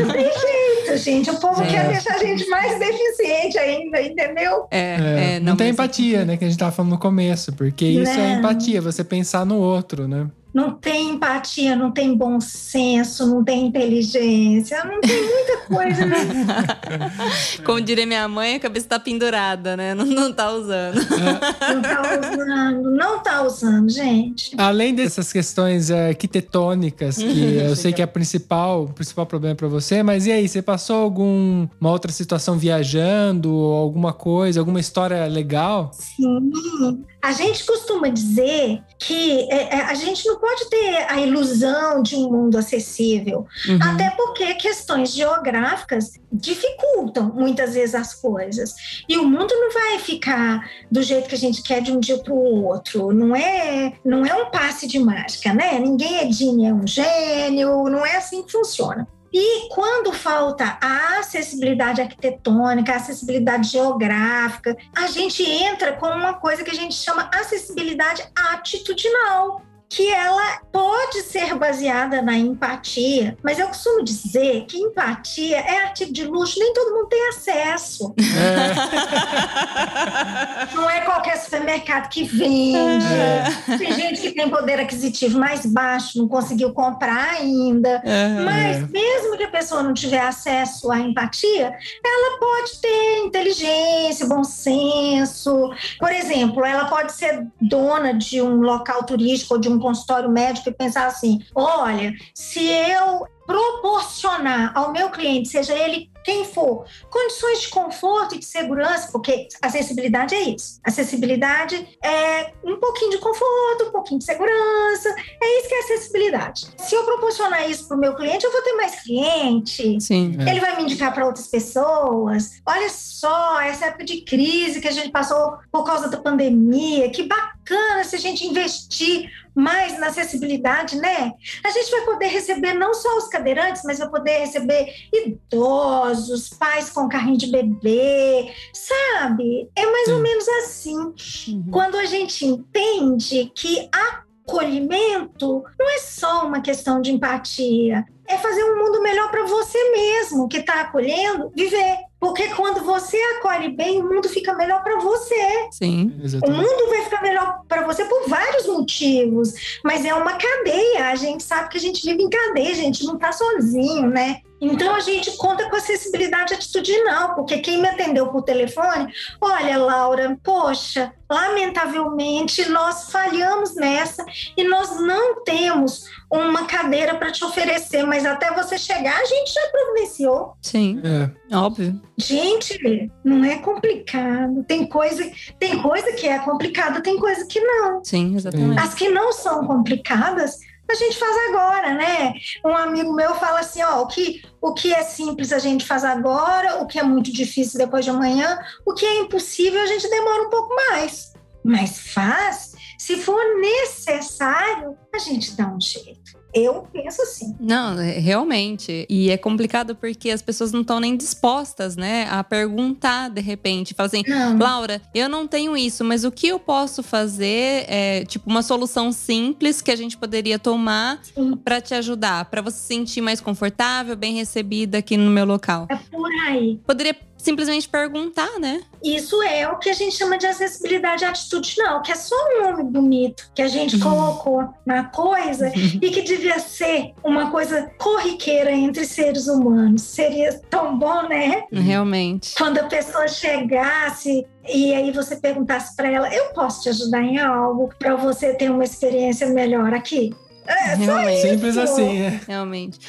Não tem jeito, gente. O povo Gente. quer deixar a gente mais deficiente ainda, entendeu? É, É, é, não, tem mas- empatia, né? Que a gente tava falando no começo, porque isso é Não. empatia, você pensar no outro, né? Não tem empatia, não tem bom senso, não tem inteligência, não tem muita coisa, né? Como diria minha mãe, a cabeça tá pendurada, né? Não, não tá usando. Não tá usando, não tá usando, gente. Além dessas questões é, arquitetônicas, que eu sei que é a principal, o principal problema para você, mas e aí, você passou alguma outra situação viajando, ou alguma coisa, alguma história legal? Sim. A gente costuma dizer que é, é, a gente não pode ter a ilusão de um mundo acessível, Uhum. até porque questões geográficas dificultam muitas vezes as coisas. E o mundo não vai ficar do jeito que a gente quer de um dia para o outro. Não é, não é um passe de mágica, né? Ninguém é Gini, é um gênio, não é assim que funciona. E quando falta a acessibilidade arquitetônica, a acessibilidade geográfica, a gente entra com uma coisa que a gente chama acessibilidade atitudinal, que ela pode ser baseada na empatia, mas eu costumo dizer que empatia é artigo de luxo, nem todo mundo tem acesso. Não é qualquer supermercado que vende. Tem gente que tem poder aquisitivo mais baixo, não conseguiu comprar ainda. Aham. Mas mesmo que a pessoa não tiver acesso à empatia, ela pode ter inteligência, bom senso. Por exemplo, ela pode ser dona de um local turístico ou de um consultório médico e pensar assim: olha, se eu proporcionar ao meu cliente, seja ele quem for, condições de conforto e de segurança, porque acessibilidade é isso. Acessibilidade é um pouquinho de conforto, um pouquinho de segurança, é isso que é acessibilidade. Se eu proporcionar isso para o meu cliente, eu vou ter mais cliente. Sim. É. Ele vai me indicar para outras pessoas. Olha só, essa época de crise que a gente passou por causa da pandemia, que bacana se a gente investir mais na acessibilidade, né? A gente vai poder receber não só os cadeirantes, mas vai poder receber idosos, pais com carrinho de bebê, sabe? É mais ou menos assim. Quando a gente entende que acolhimento não é só uma questão de empatia, é fazer um mundo melhor para você mesmo que está acolhendo viver. Porque quando você acolhe bem, o mundo fica melhor para você. Sim. O Exatamente. mundo vai ficar melhor para você por vários motivos, mas é uma cadeia. A gente sabe que a gente vive em cadeia, a gente não tá sozinho, né? Então a gente conta com acessibilidade atitudinal, porque quem me atendeu por telefone, olha, Laura, poxa, lamentavelmente nós falhamos nessa e nós não temos uma cadeira para te oferecer, mas até você chegar a gente já providenciou. Sim, É. óbvio. Gente, não é complicado. Tem coisa, tem coisa que é complicada, tem coisa que não. Sim, exatamente. As que não são complicadas, a gente faz agora, né? Um amigo meu fala assim, ó, o que, o que é simples a gente faz agora, o que é muito difícil depois de amanhã, o que é impossível a gente demora um pouco mais. Mas faz, se for necessário, a gente dá um jeito. Eu penso assim. Não, é- realmente. E é complicado porque as pessoas não estão nem dispostas, né, a perguntar de repente. Fala assim, Não. Laura, eu não tenho isso, mas o que eu posso fazer? É, tipo, uma solução simples que a gente poderia tomar para te ajudar, para você se sentir mais confortável, bem recebida aqui no meu local. É por aí. Poderia simplesmente perguntar, né? Isso é o que a gente chama de acessibilidade atitudinal, que é só um nome bonito que a gente colocou na coisa e que devia ser uma coisa corriqueira entre seres humanos. Seria tão bom, né? Realmente. Quando a pessoa chegasse e aí você perguntasse para ela: Eu posso te ajudar em algo para você ter uma experiência melhor aqui? É. Simples assim, é. Realmente.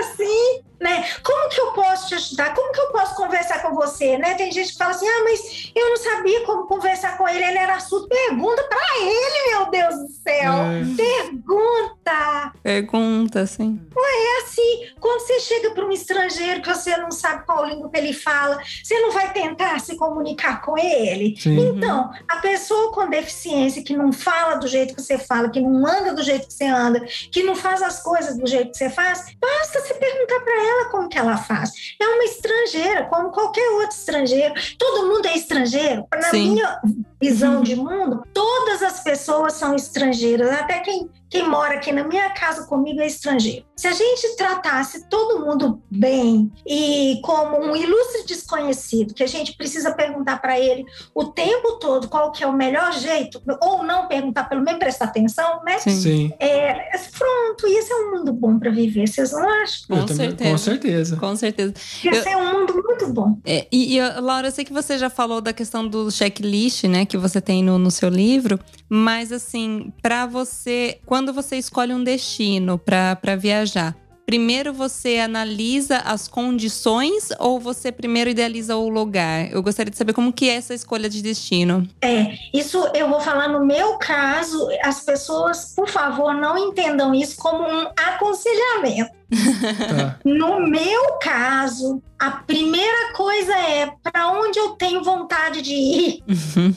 assim, né? Como que eu posso te ajudar? Como que eu posso conversar com você, né? Tem gente que fala assim: "Ah, mas eu não sabia como conversar com ele, ele era surdo". Pergunta pra ele, meu Deus do céu. É. Pergunta. Pergunta, assim. É assim, quando você chega para um estrangeiro que você não sabe qual língua que ele fala, você não vai tentar se comunicar com ele? Sim. Então, a pessoa com deficiência que não fala do jeito que você fala, que não anda do jeito que você anda, que não faz as coisas do jeito que você faz, basta você perguntar para ela como que ela faz. É uma estrangeira, como qualquer outro estrangeiro. Todo mundo é estrangeiro. Na Sim. minha visão de mundo, todas as pessoas são estrangeiras. Até quem, quem mora aqui na minha casa comigo é estrangeiro. Se a gente tratasse todo mundo bem e como um ilustre desconhecido, que a gente precisa perguntar para ele o tempo todo qual que é o melhor jeito, ou não perguntar, pelo menos prestar atenção, né? Sim. Sim. É, pronto, isso é mundo bom para viver, vocês não acham? Com Eu também- certeza. Com certeza. Com certeza. Esse é um mundo muito bom. É, e, e, Laura, eu sei que você já falou da questão do checklist, né, que você tem no, no seu livro, mas assim, para você, quando você escolhe um destino para viajar, primeiro você analisa as condições ou você primeiro idealiza o lugar? Eu gostaria de saber como que é essa escolha de destino. É, isso eu vou falar no meu caso, as pessoas, por favor, não entendam isso como um aconselhamento. Tá. No meu caso, a primeira coisa é para onde eu tenho vontade de ir,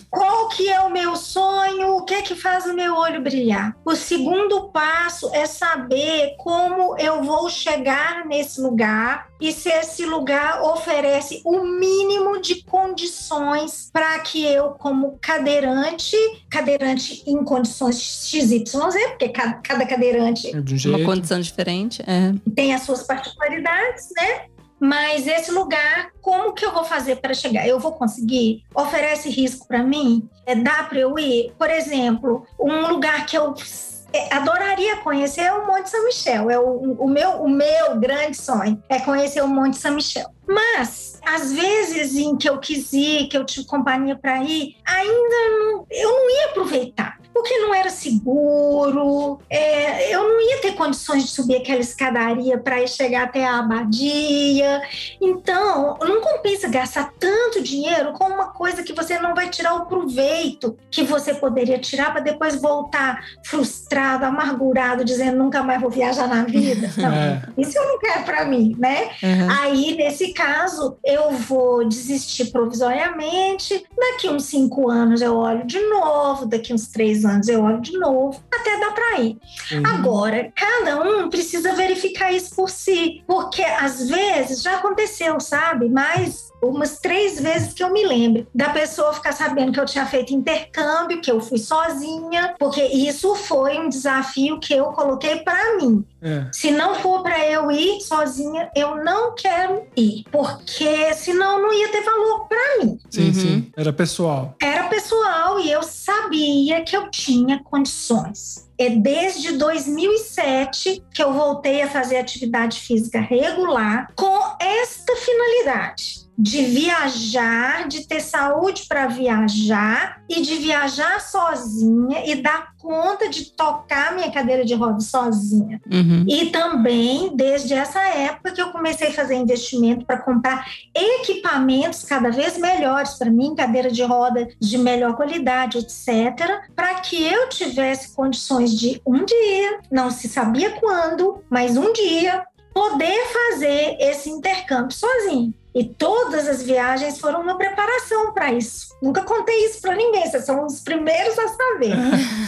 qual que é o meu sonho, o que é que faz o meu olho brilhar. O segundo passo é saber como eu vou chegar nesse lugar e se esse lugar oferece o mínimo de condições para que eu, como cadeirante, cadeirante em condições XYZ, porque ca- cada cadeirante De um jeito. Uma condição diferente? É. tem as suas particularidades, né? Mas esse lugar, como que eu vou fazer para chegar? Eu vou conseguir? Oferece risco para mim? É, dá para eu ir? Por exemplo, um lugar que eu é, adoraria conhecer é o Monte São Michel. É o, o meu, o meu grande sonho é conhecer o Monte São Michel. Mas às vezes em que eu quis ir, que eu tive companhia para ir, ainda não, eu não ia aproveitar porque não era seguro, é, eu não ia ter condições de subir aquela escadaria para chegar até a abadia. Então, não compensa gastar tanto dinheiro com uma coisa que você não vai tirar o proveito que você poderia tirar para depois voltar frustrado, amargurado, dizendo nunca mais vou viajar na vida. Não, É. isso eu não quero para mim, né? Uhum. Aí, nesse caso, eu vou desistir provisoriamente. Daqui uns cinco anos eu olho de novo, daqui uns três dois anos eu olho de novo, até dá para ir. Uhum. Agora, cada um precisa verificar isso por si, porque às vezes já aconteceu, sabe? Mas umas três vezes que eu me lembro da pessoa ficar sabendo que eu tinha feito intercâmbio, que eu fui sozinha, porque isso foi um desafio que eu coloquei para mim. É. Se não for para eu ir sozinha, eu não quero ir, porque senão não ia ter valor para mim. Sim, Uhum. sim. Era pessoal. Era pessoal e eu sabia que eu tinha condições. É desde 2007 que eu voltei a fazer atividade física regular com esta finalidade de viajar, de ter saúde para viajar e de viajar sozinha e dar conta de tocar minha cadeira de roda sozinha. Uhum. E também, desde essa época que eu comecei a fazer investimento para comprar equipamentos cada vez melhores para mim, cadeira de roda de melhor qualidade, etc., para que eu tivesse condições de um dia, não se sabia quando, mas um dia, poder fazer esse intercâmbio sozinho. E todas as viagens foram uma preparação para isso. Nunca contei isso para ninguém, vocês são os primeiros a saber.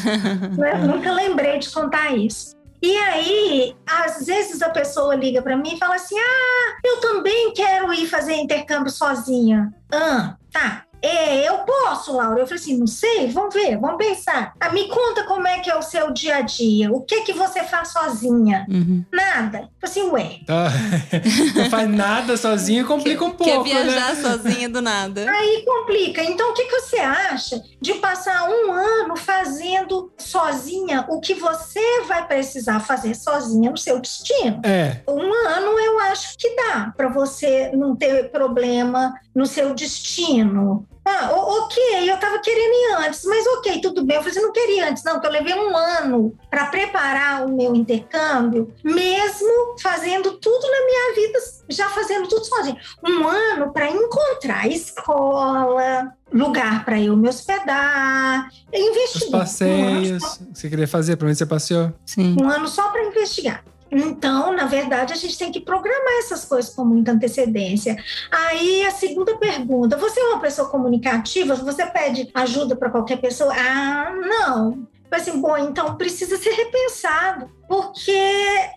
né? Nunca lembrei de contar isso. E aí, às vezes a pessoa liga para mim e fala assim: Ah, eu também quero ir fazer intercâmbio sozinha. Ah, tá. É, eu posso, Laura. Eu falei assim, não sei, vamos ver, vamos pensar. Ah, me conta como é que é o seu dia a dia. O que que você faz sozinha? Uhum. Nada. Eu falei assim, ué, Tá. Não faz nada sozinho, complica um Quer pouco, viajar né? sozinha do nada. Aí complica. Então, o que, que você acha de passar um ano fazendo sozinha o que você vai precisar fazer sozinha no seu destino? É, Um ano eu acho que dá para você não ter problema no seu destino. Ah, ok, eu tava querendo ir antes, mas ok, tudo bem. Eu falei, assim, não queria antes, não, porque eu levei um ano para preparar o meu intercâmbio, mesmo fazendo tudo na minha vida, já fazendo tudo sozinho. Um ano para encontrar escola, lugar para eu me hospedar, os investimento. Um passeios. Você queria fazer? Pra onde você passeou? Sim. um ano só para investigar. Então, na verdade, a gente tem que programar essas coisas com muita antecedência. Aí, a segunda pergunta: você é uma pessoa comunicativa? Você pede ajuda para qualquer pessoa? Ah, não. Mas assim, bom, então precisa ser repensado. Porque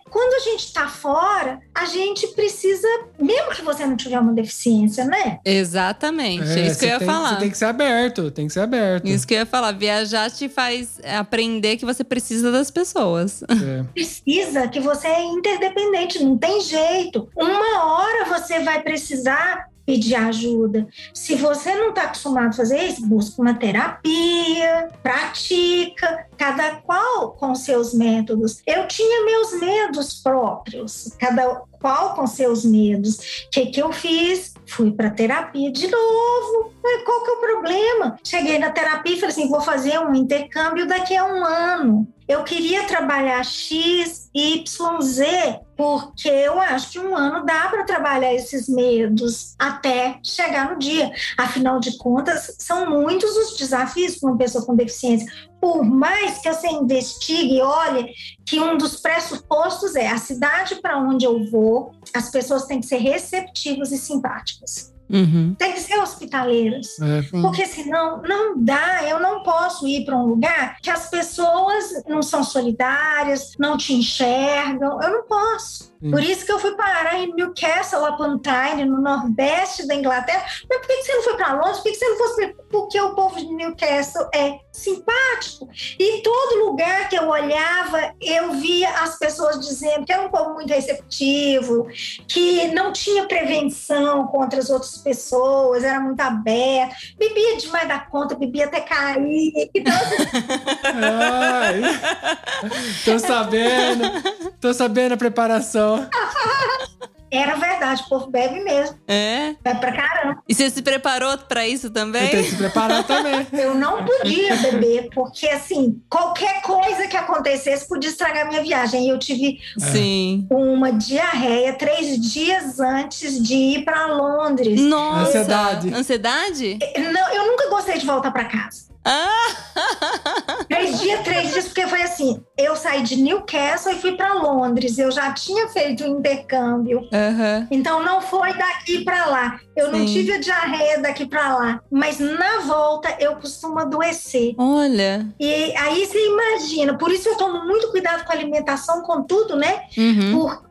quando a gente está fora, a gente precisa, mesmo que você não tiver uma deficiência, né? Exatamente. É, isso que eu ia tem, falar. Você tem que ser aberto, tem que ser aberto. Isso que eu ia falar. Viajar te faz aprender que você precisa das pessoas. É. precisa que você é interdependente, não tem jeito. Uma hora você vai precisar pedir ajuda. Se você não está acostumado a fazer isso, busca uma terapia, pratica, cada qual com seus métodos. Eu tinha meus medos próprios, cada qual com seus medos. O que, que eu fiz? Fui para terapia de novo. Qual que é o problema? Cheguei na terapia e falei assim: vou fazer um intercâmbio daqui a um ano. Eu queria trabalhar X, Y, Z, porque eu acho que um ano dá para trabalhar esses medos até chegar no dia. Afinal de contas, são muitos os desafios para uma pessoa com deficiência. Por mais que você investigue, olhe que um dos pressupostos é a cidade para onde eu vou, as pessoas têm que ser receptivas e simpáticas. Uhum. Tem que ser hospitaleiras. É. Porque senão não dá, eu não posso ir para um lugar que as pessoas não são solidárias, não te enxergam, eu não posso. Sim. Por isso que eu fui parar em Newcastle upon Tyne, no nordeste da Inglaterra. Mas por que você não foi para Londres? Por que você não pra... Porque o povo de Newcastle é simpático. E todo lugar que eu olhava, eu via as pessoas dizendo que era um povo muito receptivo, que não tinha prevenção contra as outras pessoas, era muito aberto, bebia demais da conta, bebia até cair. Então, Ai, tô sabendo. Tô sabendo a preparação. era verdade, o povo bebe mesmo, É. bebe pra caramba. E você se preparou pra isso Eu tenho também? que se preparar também. Eu não podia beber, porque assim, qualquer coisa que acontecesse podia estragar minha viagem. E eu tive Sim. uma diarreia três dias antes de ir para Londres. Nossa. Ansiedade. Ansiedade? Não, eu nunca gostei de voltar para casa. Três dias, três dias, porque foi assim: eu saí de Newcastle e fui para Londres. Eu já tinha feito o intercâmbio. Aham. Então não foi daqui para lá. Eu não Sim. tive a diarreia daqui para lá. Mas na volta eu costumo adoecer. Olha. E aí você imagina, por isso eu tomo muito cuidado com a alimentação, com tudo, né? Uhum. Porque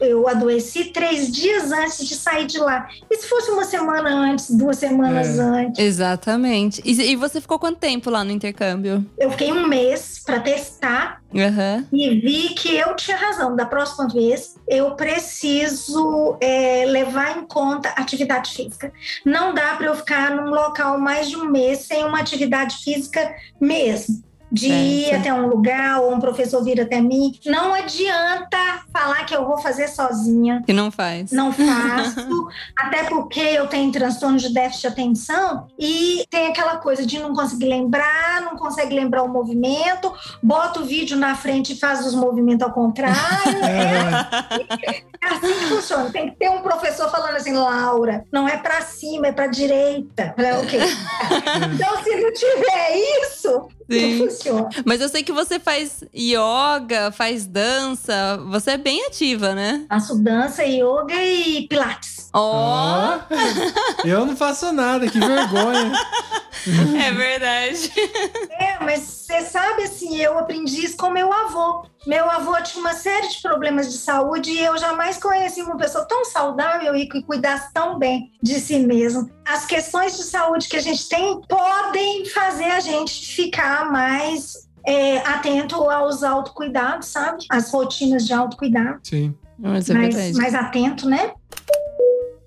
eu adoeci três dias antes de sair de lá. E se fosse uma semana antes, duas semanas É. antes? Exatamente. E, e você ficou quanto tempo lá no intercâmbio? Eu fiquei um mês para testar Aham. e vi que eu tinha razão. Da próxima vez, eu preciso é, levar em conta atividade física. Não dá para eu ficar num local mais de um mês sem uma atividade física mesmo. De ir até um lugar ou um professor vir até mim. Não adianta falar que eu vou fazer sozinha. Que não faz. Não faço, até porque eu tenho transtorno de déficit de atenção e tem aquela coisa de não conseguir lembrar, não consegue lembrar o movimento, bota o vídeo na frente e faz os movimentos ao contrário. É, É assim que funciona. Tem que ter um professor falando assim, Laura, não é pra cima, é pra direita. Falei, ok. então, se não tiver isso, Sim. não funciona. Mas eu sei que você faz yoga, faz dança. Você é bem ativa, né? Faço dança, yoga e pilates. Ó, Ó, eu não faço nada, que vergonha. é verdade. É, mas você sabe assim, eu aprendi isso com meu avô. Meu avô tinha uma série de problemas de saúde e eu jamais conheci uma pessoa tão saudável e que cuidasse tão bem de si mesmo. As questões de saúde que a gente tem podem fazer a gente ficar mais é, atento aos autocuidados, sabe? As rotinas de autocuidado. Sim. Mas é mais, verdade. mais atento, né?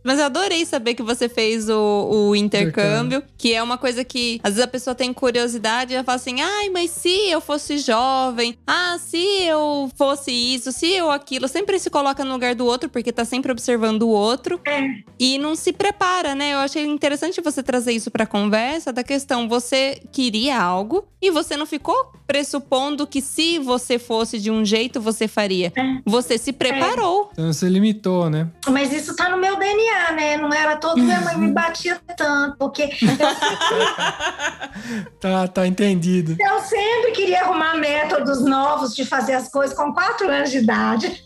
Mas eu adorei saber que você fez o, o intercâmbio, que é uma coisa que às vezes a pessoa tem curiosidade e ela fala assim: ai, mas se eu fosse jovem, ah, se eu fosse isso, se eu aquilo, sempre se coloca no lugar do outro, porque tá sempre observando o outro É. e não se prepara, né? Eu achei interessante você trazer isso pra conversa da questão: você queria algo e você não ficou pressupondo que se você fosse de um jeito, você faria. É. Você se preparou. Então você limitou, né? Mas isso tá no meu DNA, né? Não era todo minha mãe me batia tanto, porque Tá, tá entendido. Eu sempre queria arrumar métodos novos de fazer as coisas com quatro anos de idade.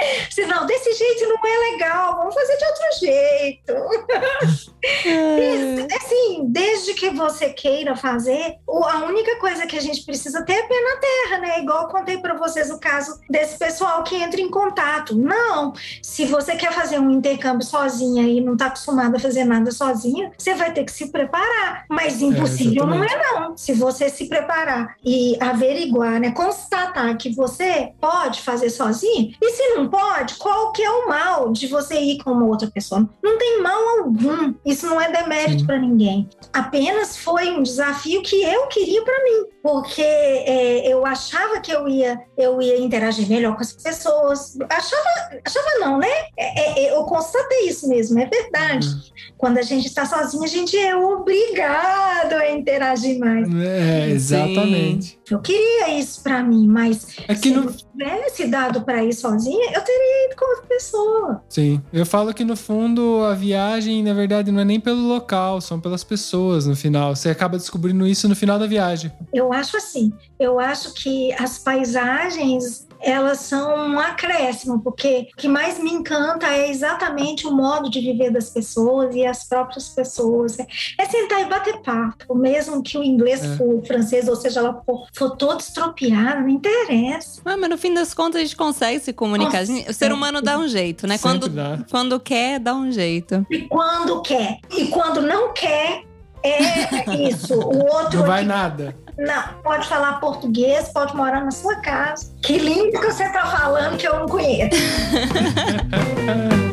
É, Senão, desse jeito não é legal, vamos fazer de outro jeito. E, assim, desde que você queira fazer, a única coisa que a gente precisa ter é pé na terra, né? Igual eu contei para vocês o caso desse pessoal que entra em contato. Não, se você quer fazer um intercâmbio sozinha e não está acostumado a fazer nada sozinha, você vai ter que se preparar. Mas impossível não é não. Se você se preparar e averiguar, né, constatar que você pode fazer sozinho, e se não pode, qual que é o mal de você ir com uma outra pessoa? Não tem mal algum. Isso não é demérito para ninguém. Apenas foi um desafio que eu queria para mim, porque é, eu achava que eu ia, eu ia interagir melhor com as pessoas. Achava, achava não, né? É, é, eu constatei isso mesmo, é verdade. Quando a gente está sozinho, a gente é obrigado a interagir mais. É, exatamente. Eu queria isso para mim, mas É que se no, eu tivesse dado para ir sozinha, eu teria ido com outra pessoa. Sim, eu falo que no fundo a viagem, na verdade, não é nem pelo local, são pelas pessoas no final. Você acaba descobrindo isso no final da viagem. Eu acho assim, eu acho que as paisagens elas são um acréscimo, porque o que mais me encanta é exatamente o modo de viver das pessoas e as próprias pessoas. É, é sentar e bater papo, mesmo que o inglês É. for o francês, ou seja, lá for, for todo estropiado, não interessa. Ah, mas no fim das contas a gente consegue se comunicar. A gente- O ser humano dá um jeito, né? Quando, dá. quando quer, dá um jeito. E quando quer, e quando não quer, é isso. O outro Não vai aqui- nada. Não, pode falar português, pode morar na sua casa. Que língua que você tá falando que eu não conheço?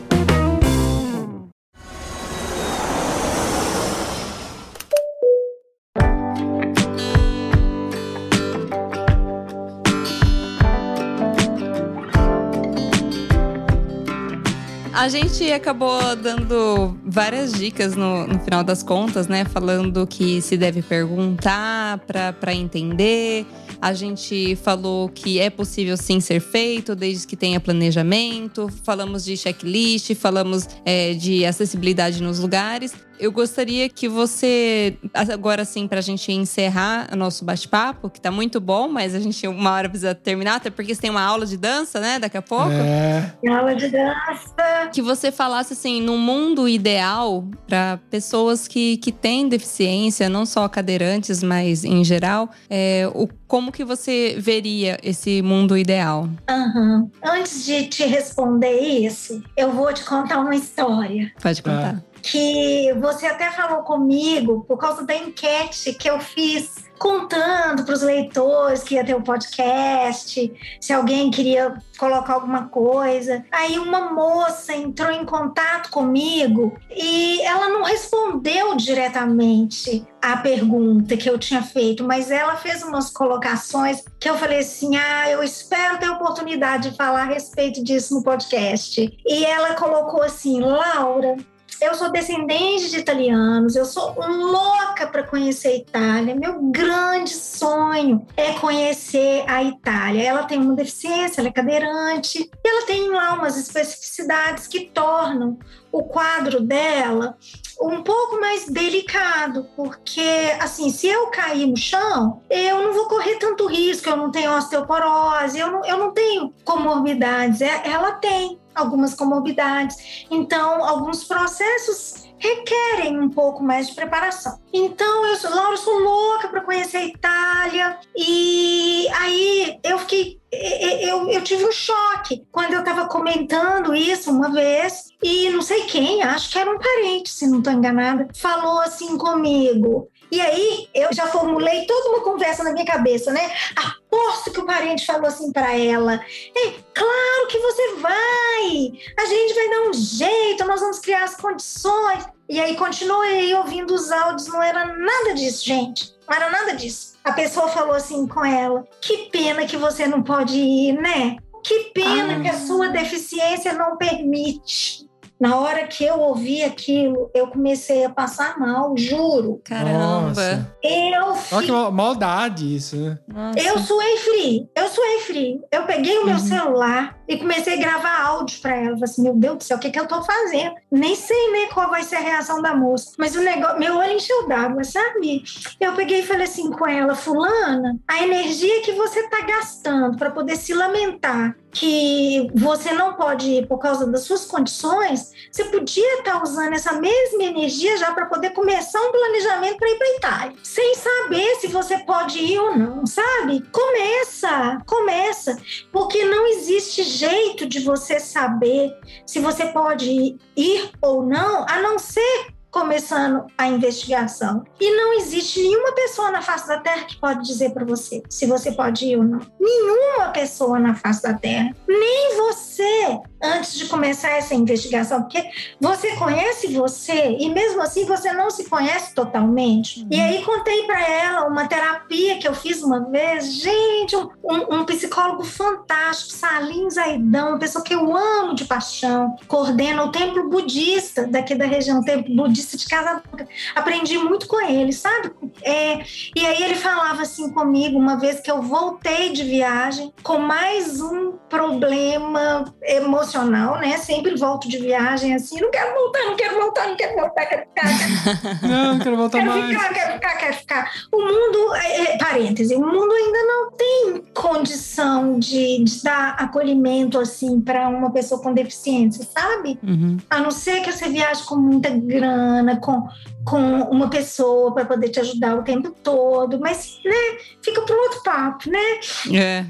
A gente acabou dando várias dicas no, no final das contas, né? Falando que se deve perguntar para entender. A gente falou que é possível sim ser feito, desde que tenha planejamento. Falamos de checklist, falamos é, de acessibilidade nos lugares. Eu gostaria que você, agora sim, pra gente encerrar o nosso bate-papo, que tá muito bom, mas a gente uma hora precisa terminar, até porque você tem uma aula de dança, né, daqui a pouco. É. Aula de dança. Que você falasse assim, no mundo ideal, para pessoas que, que têm deficiência, não só cadeirantes, mas em geral, é, o, como que você veria esse mundo ideal? Aham. Antes de te responder isso, eu vou te contar uma história. Pode contar. Que você até falou comigo por causa da enquete que eu fiz contando para os leitores que ia ter o um podcast, se alguém queria colocar alguma coisa. Aí uma moça entrou em contato comigo e ela não respondeu diretamente a pergunta que eu tinha feito, mas ela fez umas colocações que eu falei assim: "Ah, eu espero ter oportunidade de falar a respeito disso no podcast". E ela colocou assim: "Laura, eu sou descendente de italianos, eu sou louca para conhecer a Itália. Meu grande sonho é conhecer a Itália. Ela tem uma deficiência, ela é cadeirante, e ela tem lá umas especificidades que tornam o quadro dela um pouco mais delicado, porque assim, se eu cair no chão, eu não vou correr tanto risco, eu não tenho osteoporose, eu não, eu não tenho comorbidades, é, ela tem algumas comorbidades. Então, alguns processos requerem um pouco mais de preparação. Então, eu sou, Laura, sou louca para conhecer a Itália. E aí eu fiquei. Eu, eu tive um choque quando eu estava comentando isso uma vez e não sei quem, acho que era um parente, se não estou enganada, falou assim comigo: e aí eu já formulei toda uma conversa na minha cabeça, né? Aposto que o parente falou assim para ela: é claro que você vai, a gente vai dar um jeito, nós vamos criar as condições. E aí continuei ouvindo os áudios, não era nada disso, gente. Não era nada disso. A pessoa falou assim com ela: que pena que você não pode ir, né? Que pena ah. que a sua deficiência não permite. Na hora que eu ouvi aquilo, eu comecei a passar mal, juro. Caramba. Nossa. Eu Olha que maldade isso, né? Nossa. Eu suei frio, eu suei frio. Eu peguei o meu Uhum. celular e comecei a gravar áudio para ela. Falei assim, meu Deus do céu, o que, que eu tô fazendo? Nem sei nem qual vai ser a reação da moça. Mas o negócio, meu olho encheu d'água, sabe? Eu peguei e falei assim com ela, fulana, a energia que você tá gastando para poder se lamentar que você não pode ir por causa das suas condições, você podia estar usando essa mesma energia já para poder começar um planejamento para ir para Itália, sem saber se você pode ir ou não, sabe? Começa, começa, porque não existe jeito de você saber se você pode ir ou não, a não ser começando a investigação. E não existe nenhuma pessoa na face da Terra que pode dizer para você se você pode ir ou não. Nenhuma pessoa na face da Terra. Nem você, antes de começar essa investigação, porque você conhece você e mesmo assim você não se conhece totalmente. E aí contei para ela uma terapia que eu fiz uma vez. Gente, um, um, um psicólogo fantástico, Salim Zaidão, uma pessoa que eu amo de paixão, coordena o templo budista daqui da região, o templo budista de Casa Blanca. Aprendi muito com ele, sabe? É, e aí ele falava assim comigo, uma vez que eu voltei de viagem com mais um problema emocional, né? Sempre volto de viagem assim, não quero voltar, não quero voltar, não quero voltar, quero ficar, quero Não, não quero voltar quero mais. ficar, quero ficar, quero ficar. O mundo, é, é, parêntese, o mundo ainda não tem condição de, de dar acolhimento assim para uma pessoa com deficiência, sabe? Uhum. A não ser que você viaje com muita grana, com, com uma pessoa para poder te ajudar o tempo todo, mas, né, fica para outro papo, né? É.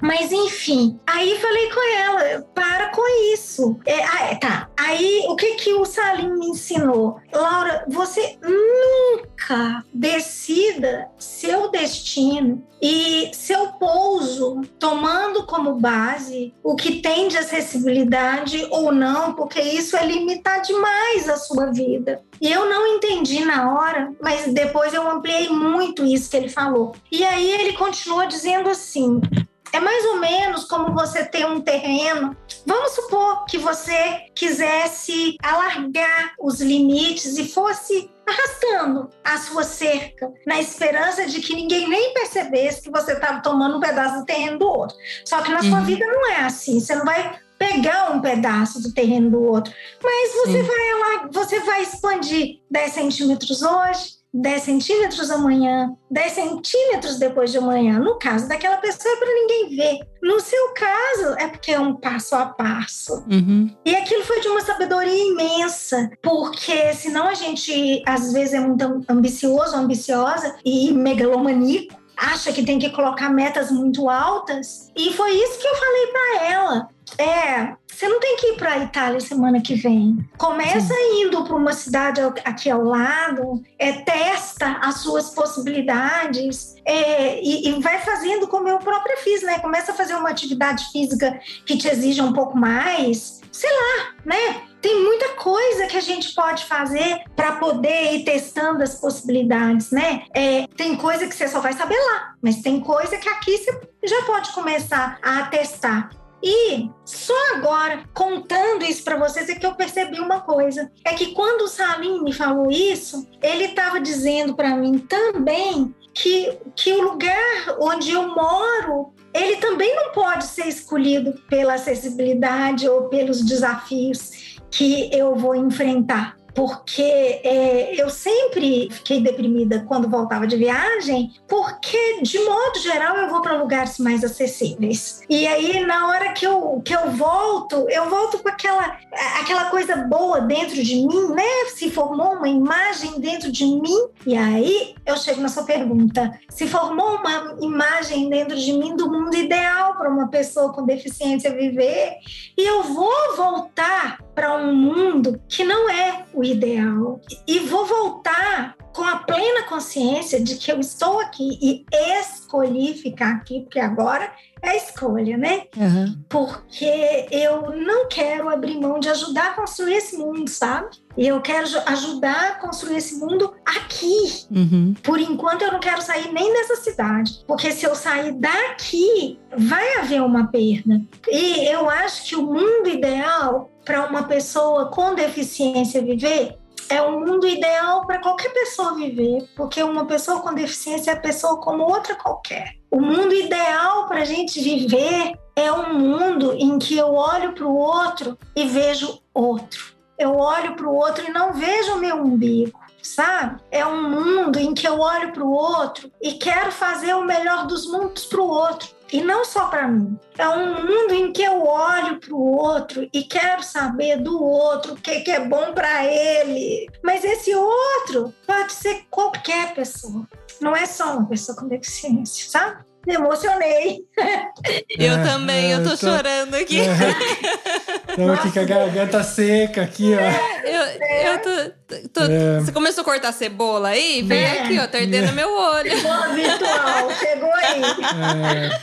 Mas enfim, aí falei com ela, para com isso. É, ah, é, tá. Aí o que que o Salim me ensinou? Laura, você nunca decida seu destino e seu pouso tomando como base o que tem de acessibilidade ou não, porque isso é limitar demais a sua vida. E eu não entendi na hora, mas depois eu ampliei muito isso que ele falou. E aí ele continuou dizendo assim: é mais ou menos como você ter um terreno. Vamos supor que você quisesse alargar os limites e fosse arrastando a sua cerca, na esperança de que ninguém nem percebesse que você estava tomando um pedaço do terreno do outro. Só que na sua Uhum. vida não é assim. Você não vai pegar um pedaço do terreno do outro. Mas você Sim. vai lá, você vai expandir 10 centímetros hoje, 10 centímetros amanhã, 10 centímetros depois de amanhã. No caso daquela pessoa, é para ninguém ver. No seu caso, é porque é um passo a passo. Uhum. E aquilo foi de uma sabedoria imensa, porque senão a gente, às vezes, é muito ambicioso, ambiciosa e megalomaníaco acha que tem que colocar metas muito altas. E foi isso que eu falei para ela. É, você não tem que ir para a Itália semana que vem. Começa Sim. indo para uma cidade aqui ao lado, é, testa as suas possibilidades é, e, e, vai fazendo como eu própria fiz, né? Começa a fazer uma atividade física que te exija um pouco mais, sei lá, né? Tem muita coisa que a gente pode fazer para poder ir testando as possibilidades, né? É, tem coisa que você só vai saber lá, mas tem coisa que aqui você já pode começar a testar. E só agora, contando isso para vocês, é que eu percebi uma coisa. É que quando o Salim me falou isso, ele estava dizendo para mim também que, que o lugar onde eu moro, ele também não pode ser escolhido pela acessibilidade ou pelos desafios que eu vou enfrentar porque é, eu sempre fiquei deprimida quando voltava de viagem, porque de modo geral eu vou para lugares mais acessíveis. E aí na hora que eu, que eu volto, eu volto com aquela, aquela coisa boa dentro de mim, né? Se formou uma imagem dentro de mim. E aí eu chego na sua pergunta: se formou uma imagem dentro de mim do mundo ideal para uma pessoa com deficiência viver, e eu vou voltar para um mundo que não é o ideal. E vou voltar com a plena consciência de que eu estou aqui e escolhi ficar aqui, porque agora é escolha, né? Uhum. Porque eu não quero abrir mão de ajudar a construir esse mundo, sabe? E eu quero ajudar a construir esse mundo aqui. Uhum. Por enquanto, eu não quero sair nem dessa cidade. Porque se eu sair daqui, vai haver uma perda. E eu acho que o mundo ideal para uma pessoa com deficiência viver é um mundo ideal para qualquer pessoa viver, porque uma pessoa com deficiência é pessoa como outra qualquer. O mundo ideal para a gente viver é um mundo em que eu olho para o outro e vejo outro. Eu olho para o outro e não vejo o meu umbigo, sabe? É um mundo em que eu olho para o outro e quero fazer o melhor dos mundos para o outro. E não só para mim. É um mundo em que eu olho para o outro e quero saber do outro o que, que é bom para ele. Mas esse outro pode ser qualquer pessoa. Não é só uma pessoa com deficiência, sabe? Me emocionei. Eu é, também, eu tô, tô chorando aqui. Estamos é. aqui com a garganta seca aqui, ó. Eu, eu tô, tô é. Você começou a cortar cebola aí? Vem é. aqui, ó, tá ardendo meu olho. Cebola virtual, chegou aí.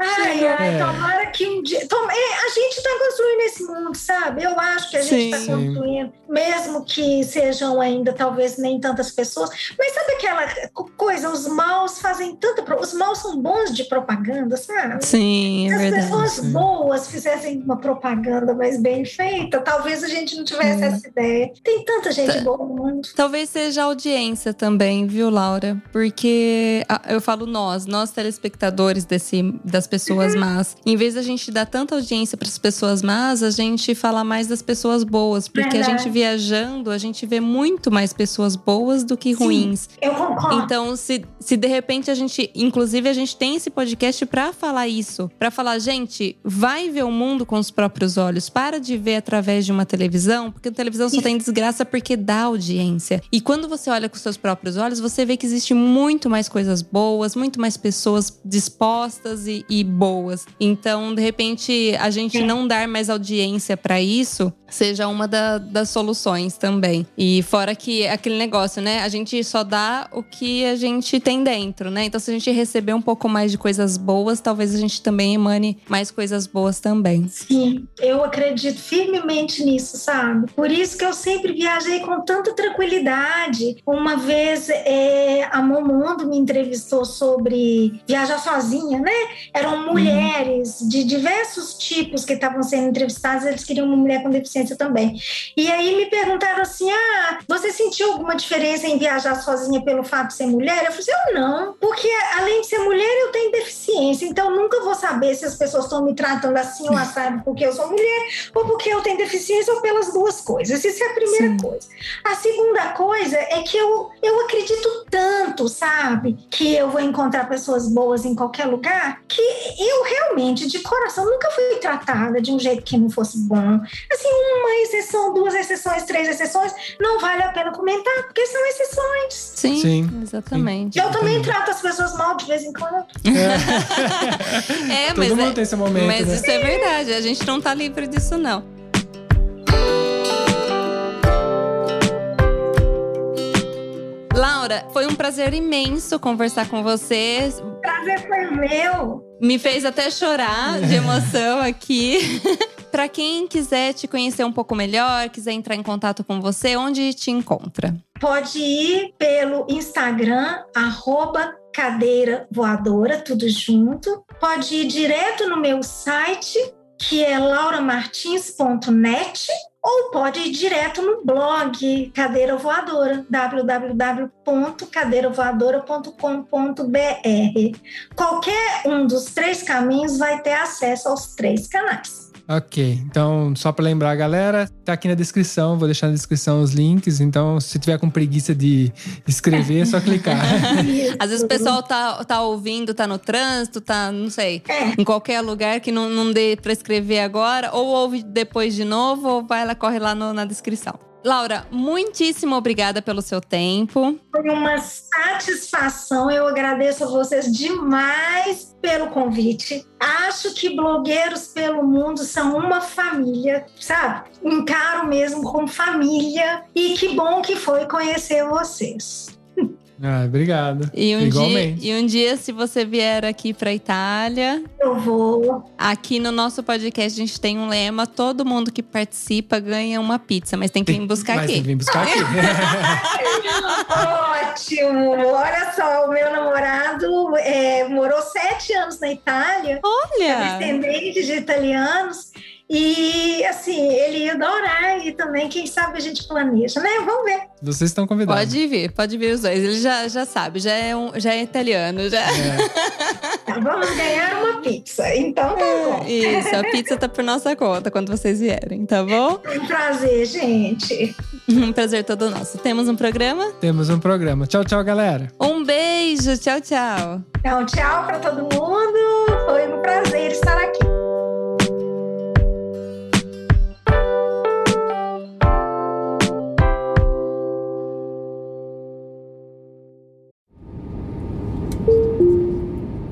É. Ai, ai, é. tomara que um dia. É, a gente está construindo esse mundo, sabe? Eu acho que a gente está construindo, mesmo que sejam ainda talvez nem tantas pessoas. Mas sabe aquela coisa? Os maus fazem tanta. Os maus são bons de propaganda, sabe? Sim, é Se as verdade. pessoas boas fizessem uma propaganda mais bem feita, talvez a gente não tivesse essa ideia. Tem tanta gente T boa no mundo. Talvez seja a audiência também, viu, Laura? Porque eu falo nós, nós telespectadores desse, das pessoas más. Em vez da gente dar tanta audiência para as pessoas más, a gente fala mais das pessoas boas, porque a gente viajando, a gente vê muito mais pessoas boas do que Sim, ruins. Eu concordo. Então, se, se de repente a gente, inclusive a gente tem esse podcast para falar isso, para falar, gente, vai ver o mundo com os próprios olhos, para de ver através de uma televisão, porque a televisão só tem desgraça porque dá audiência. E quando você olha com seus próprios olhos, você vê que existe muito mais coisas boas, muito mais pessoas dispostas e, e boas. Então, de repente, a gente não dar mais audiência para isso seja uma da, das soluções também. E fora que aquele negócio, né? A gente só dá o que a gente tem dentro, né? Então, se a gente receber um pouco mais de coisas boas, talvez a gente também emane mais coisas boas também. Sim, eu acredito firmemente nisso, sabe? Por isso que eu sempre viajei com tanta tranquilidade. Uma vez é, a Momondo me entrevistou sobre viajar sozinha, né? Eram mulheres de diversos tipos que estavam sendo entrevistados, eles queriam uma mulher com deficiência também. E aí me perguntaram assim: ah, você sentiu alguma diferença em viajar sozinha pelo fato de ser mulher? Eu falei assim: eu não, porque além de ser mulher, eu tenho deficiência, então nunca vou saber se as pessoas estão me tratando assim ou assado porque eu sou mulher ou porque eu tenho deficiência ou pelas duas coisas. Essa é a primeira Sim. coisa. A segunda coisa é que eu, eu acredito tanto, sabe, que eu vou encontrar pessoas boas em qualquer lugar, que eu realmente, de coração, nunca fui tratada de um jeito que não fosse bom. Assim, uma exceção, duas exceções, três exceções, não vale a pena comentar, porque são exceções. Sim, Sim. exatamente. Eu também trato as pessoas mal de vez em quando. É, é Todo mas, mundo é, tem esse momento, mas né? isso é verdade, a gente não tá livre disso, não. Laura, foi um prazer imenso conversar com você. Prazer foi meu. Me fez até chorar de emoção aqui. Para quem quiser te conhecer um pouco melhor, quiser entrar em contato com você, onde te encontra? Pode ir pelo Instagram, arroba cadeira voadora, tudo junto. Pode ir direto no meu site, que é lauramartins.net ou pode ir direto no blog Cadeira Voadora, www.cadeiravoadora.com.br. Qualquer um dos três caminhos vai ter acesso aos três canais. Ok, então só para lembrar, galera, tá aqui na descrição, vou deixar na descrição os links. Então, se tiver com preguiça de escrever, é só clicar. Às vezes o pessoal tá, tá ouvindo, tá no trânsito, tá, não sei, em qualquer lugar que não, não dê para escrever agora, ou ouve depois de novo, ou vai lá, corre lá no, na descrição. Laura, muitíssimo obrigada pelo seu tempo. Foi uma satisfação. Eu agradeço a vocês demais pelo convite. Acho que blogueiros pelo mundo são uma família, sabe? Encaro mesmo como família. E que bom que foi conhecer vocês. Ah, obrigado. E um, Igualmente. dia, e um dia, se você vier aqui para Itália, Eu vou. aqui no nosso podcast a gente tem um lema: todo mundo que participa ganha uma pizza, mas tem que vir buscar Mas tem aqui. que vir buscar aqui. Ótimo! Olha só, o meu namorado é, morou sete anos na Itália. é Olha! descendente de italianos. E assim, ele ia adorar e também, quem sabe a gente planeja, né? Vamos ver. Vocês estão convidados. Pode vir, pode vir os dois. Ele já, já sabe, já é, um, já é italiano. Já. É, Tá, vamos ganhar uma pizza. Então tá bom. Isso, a pizza tá por nossa conta quando vocês vierem, tá bom? Foi um prazer, gente. Um prazer todo nosso. Temos um programa? temos um programa. Tchau, tchau, galera. Um beijo, tchau, tchau. Então, tchau para todo mundo. Foi um prazer estar aqui.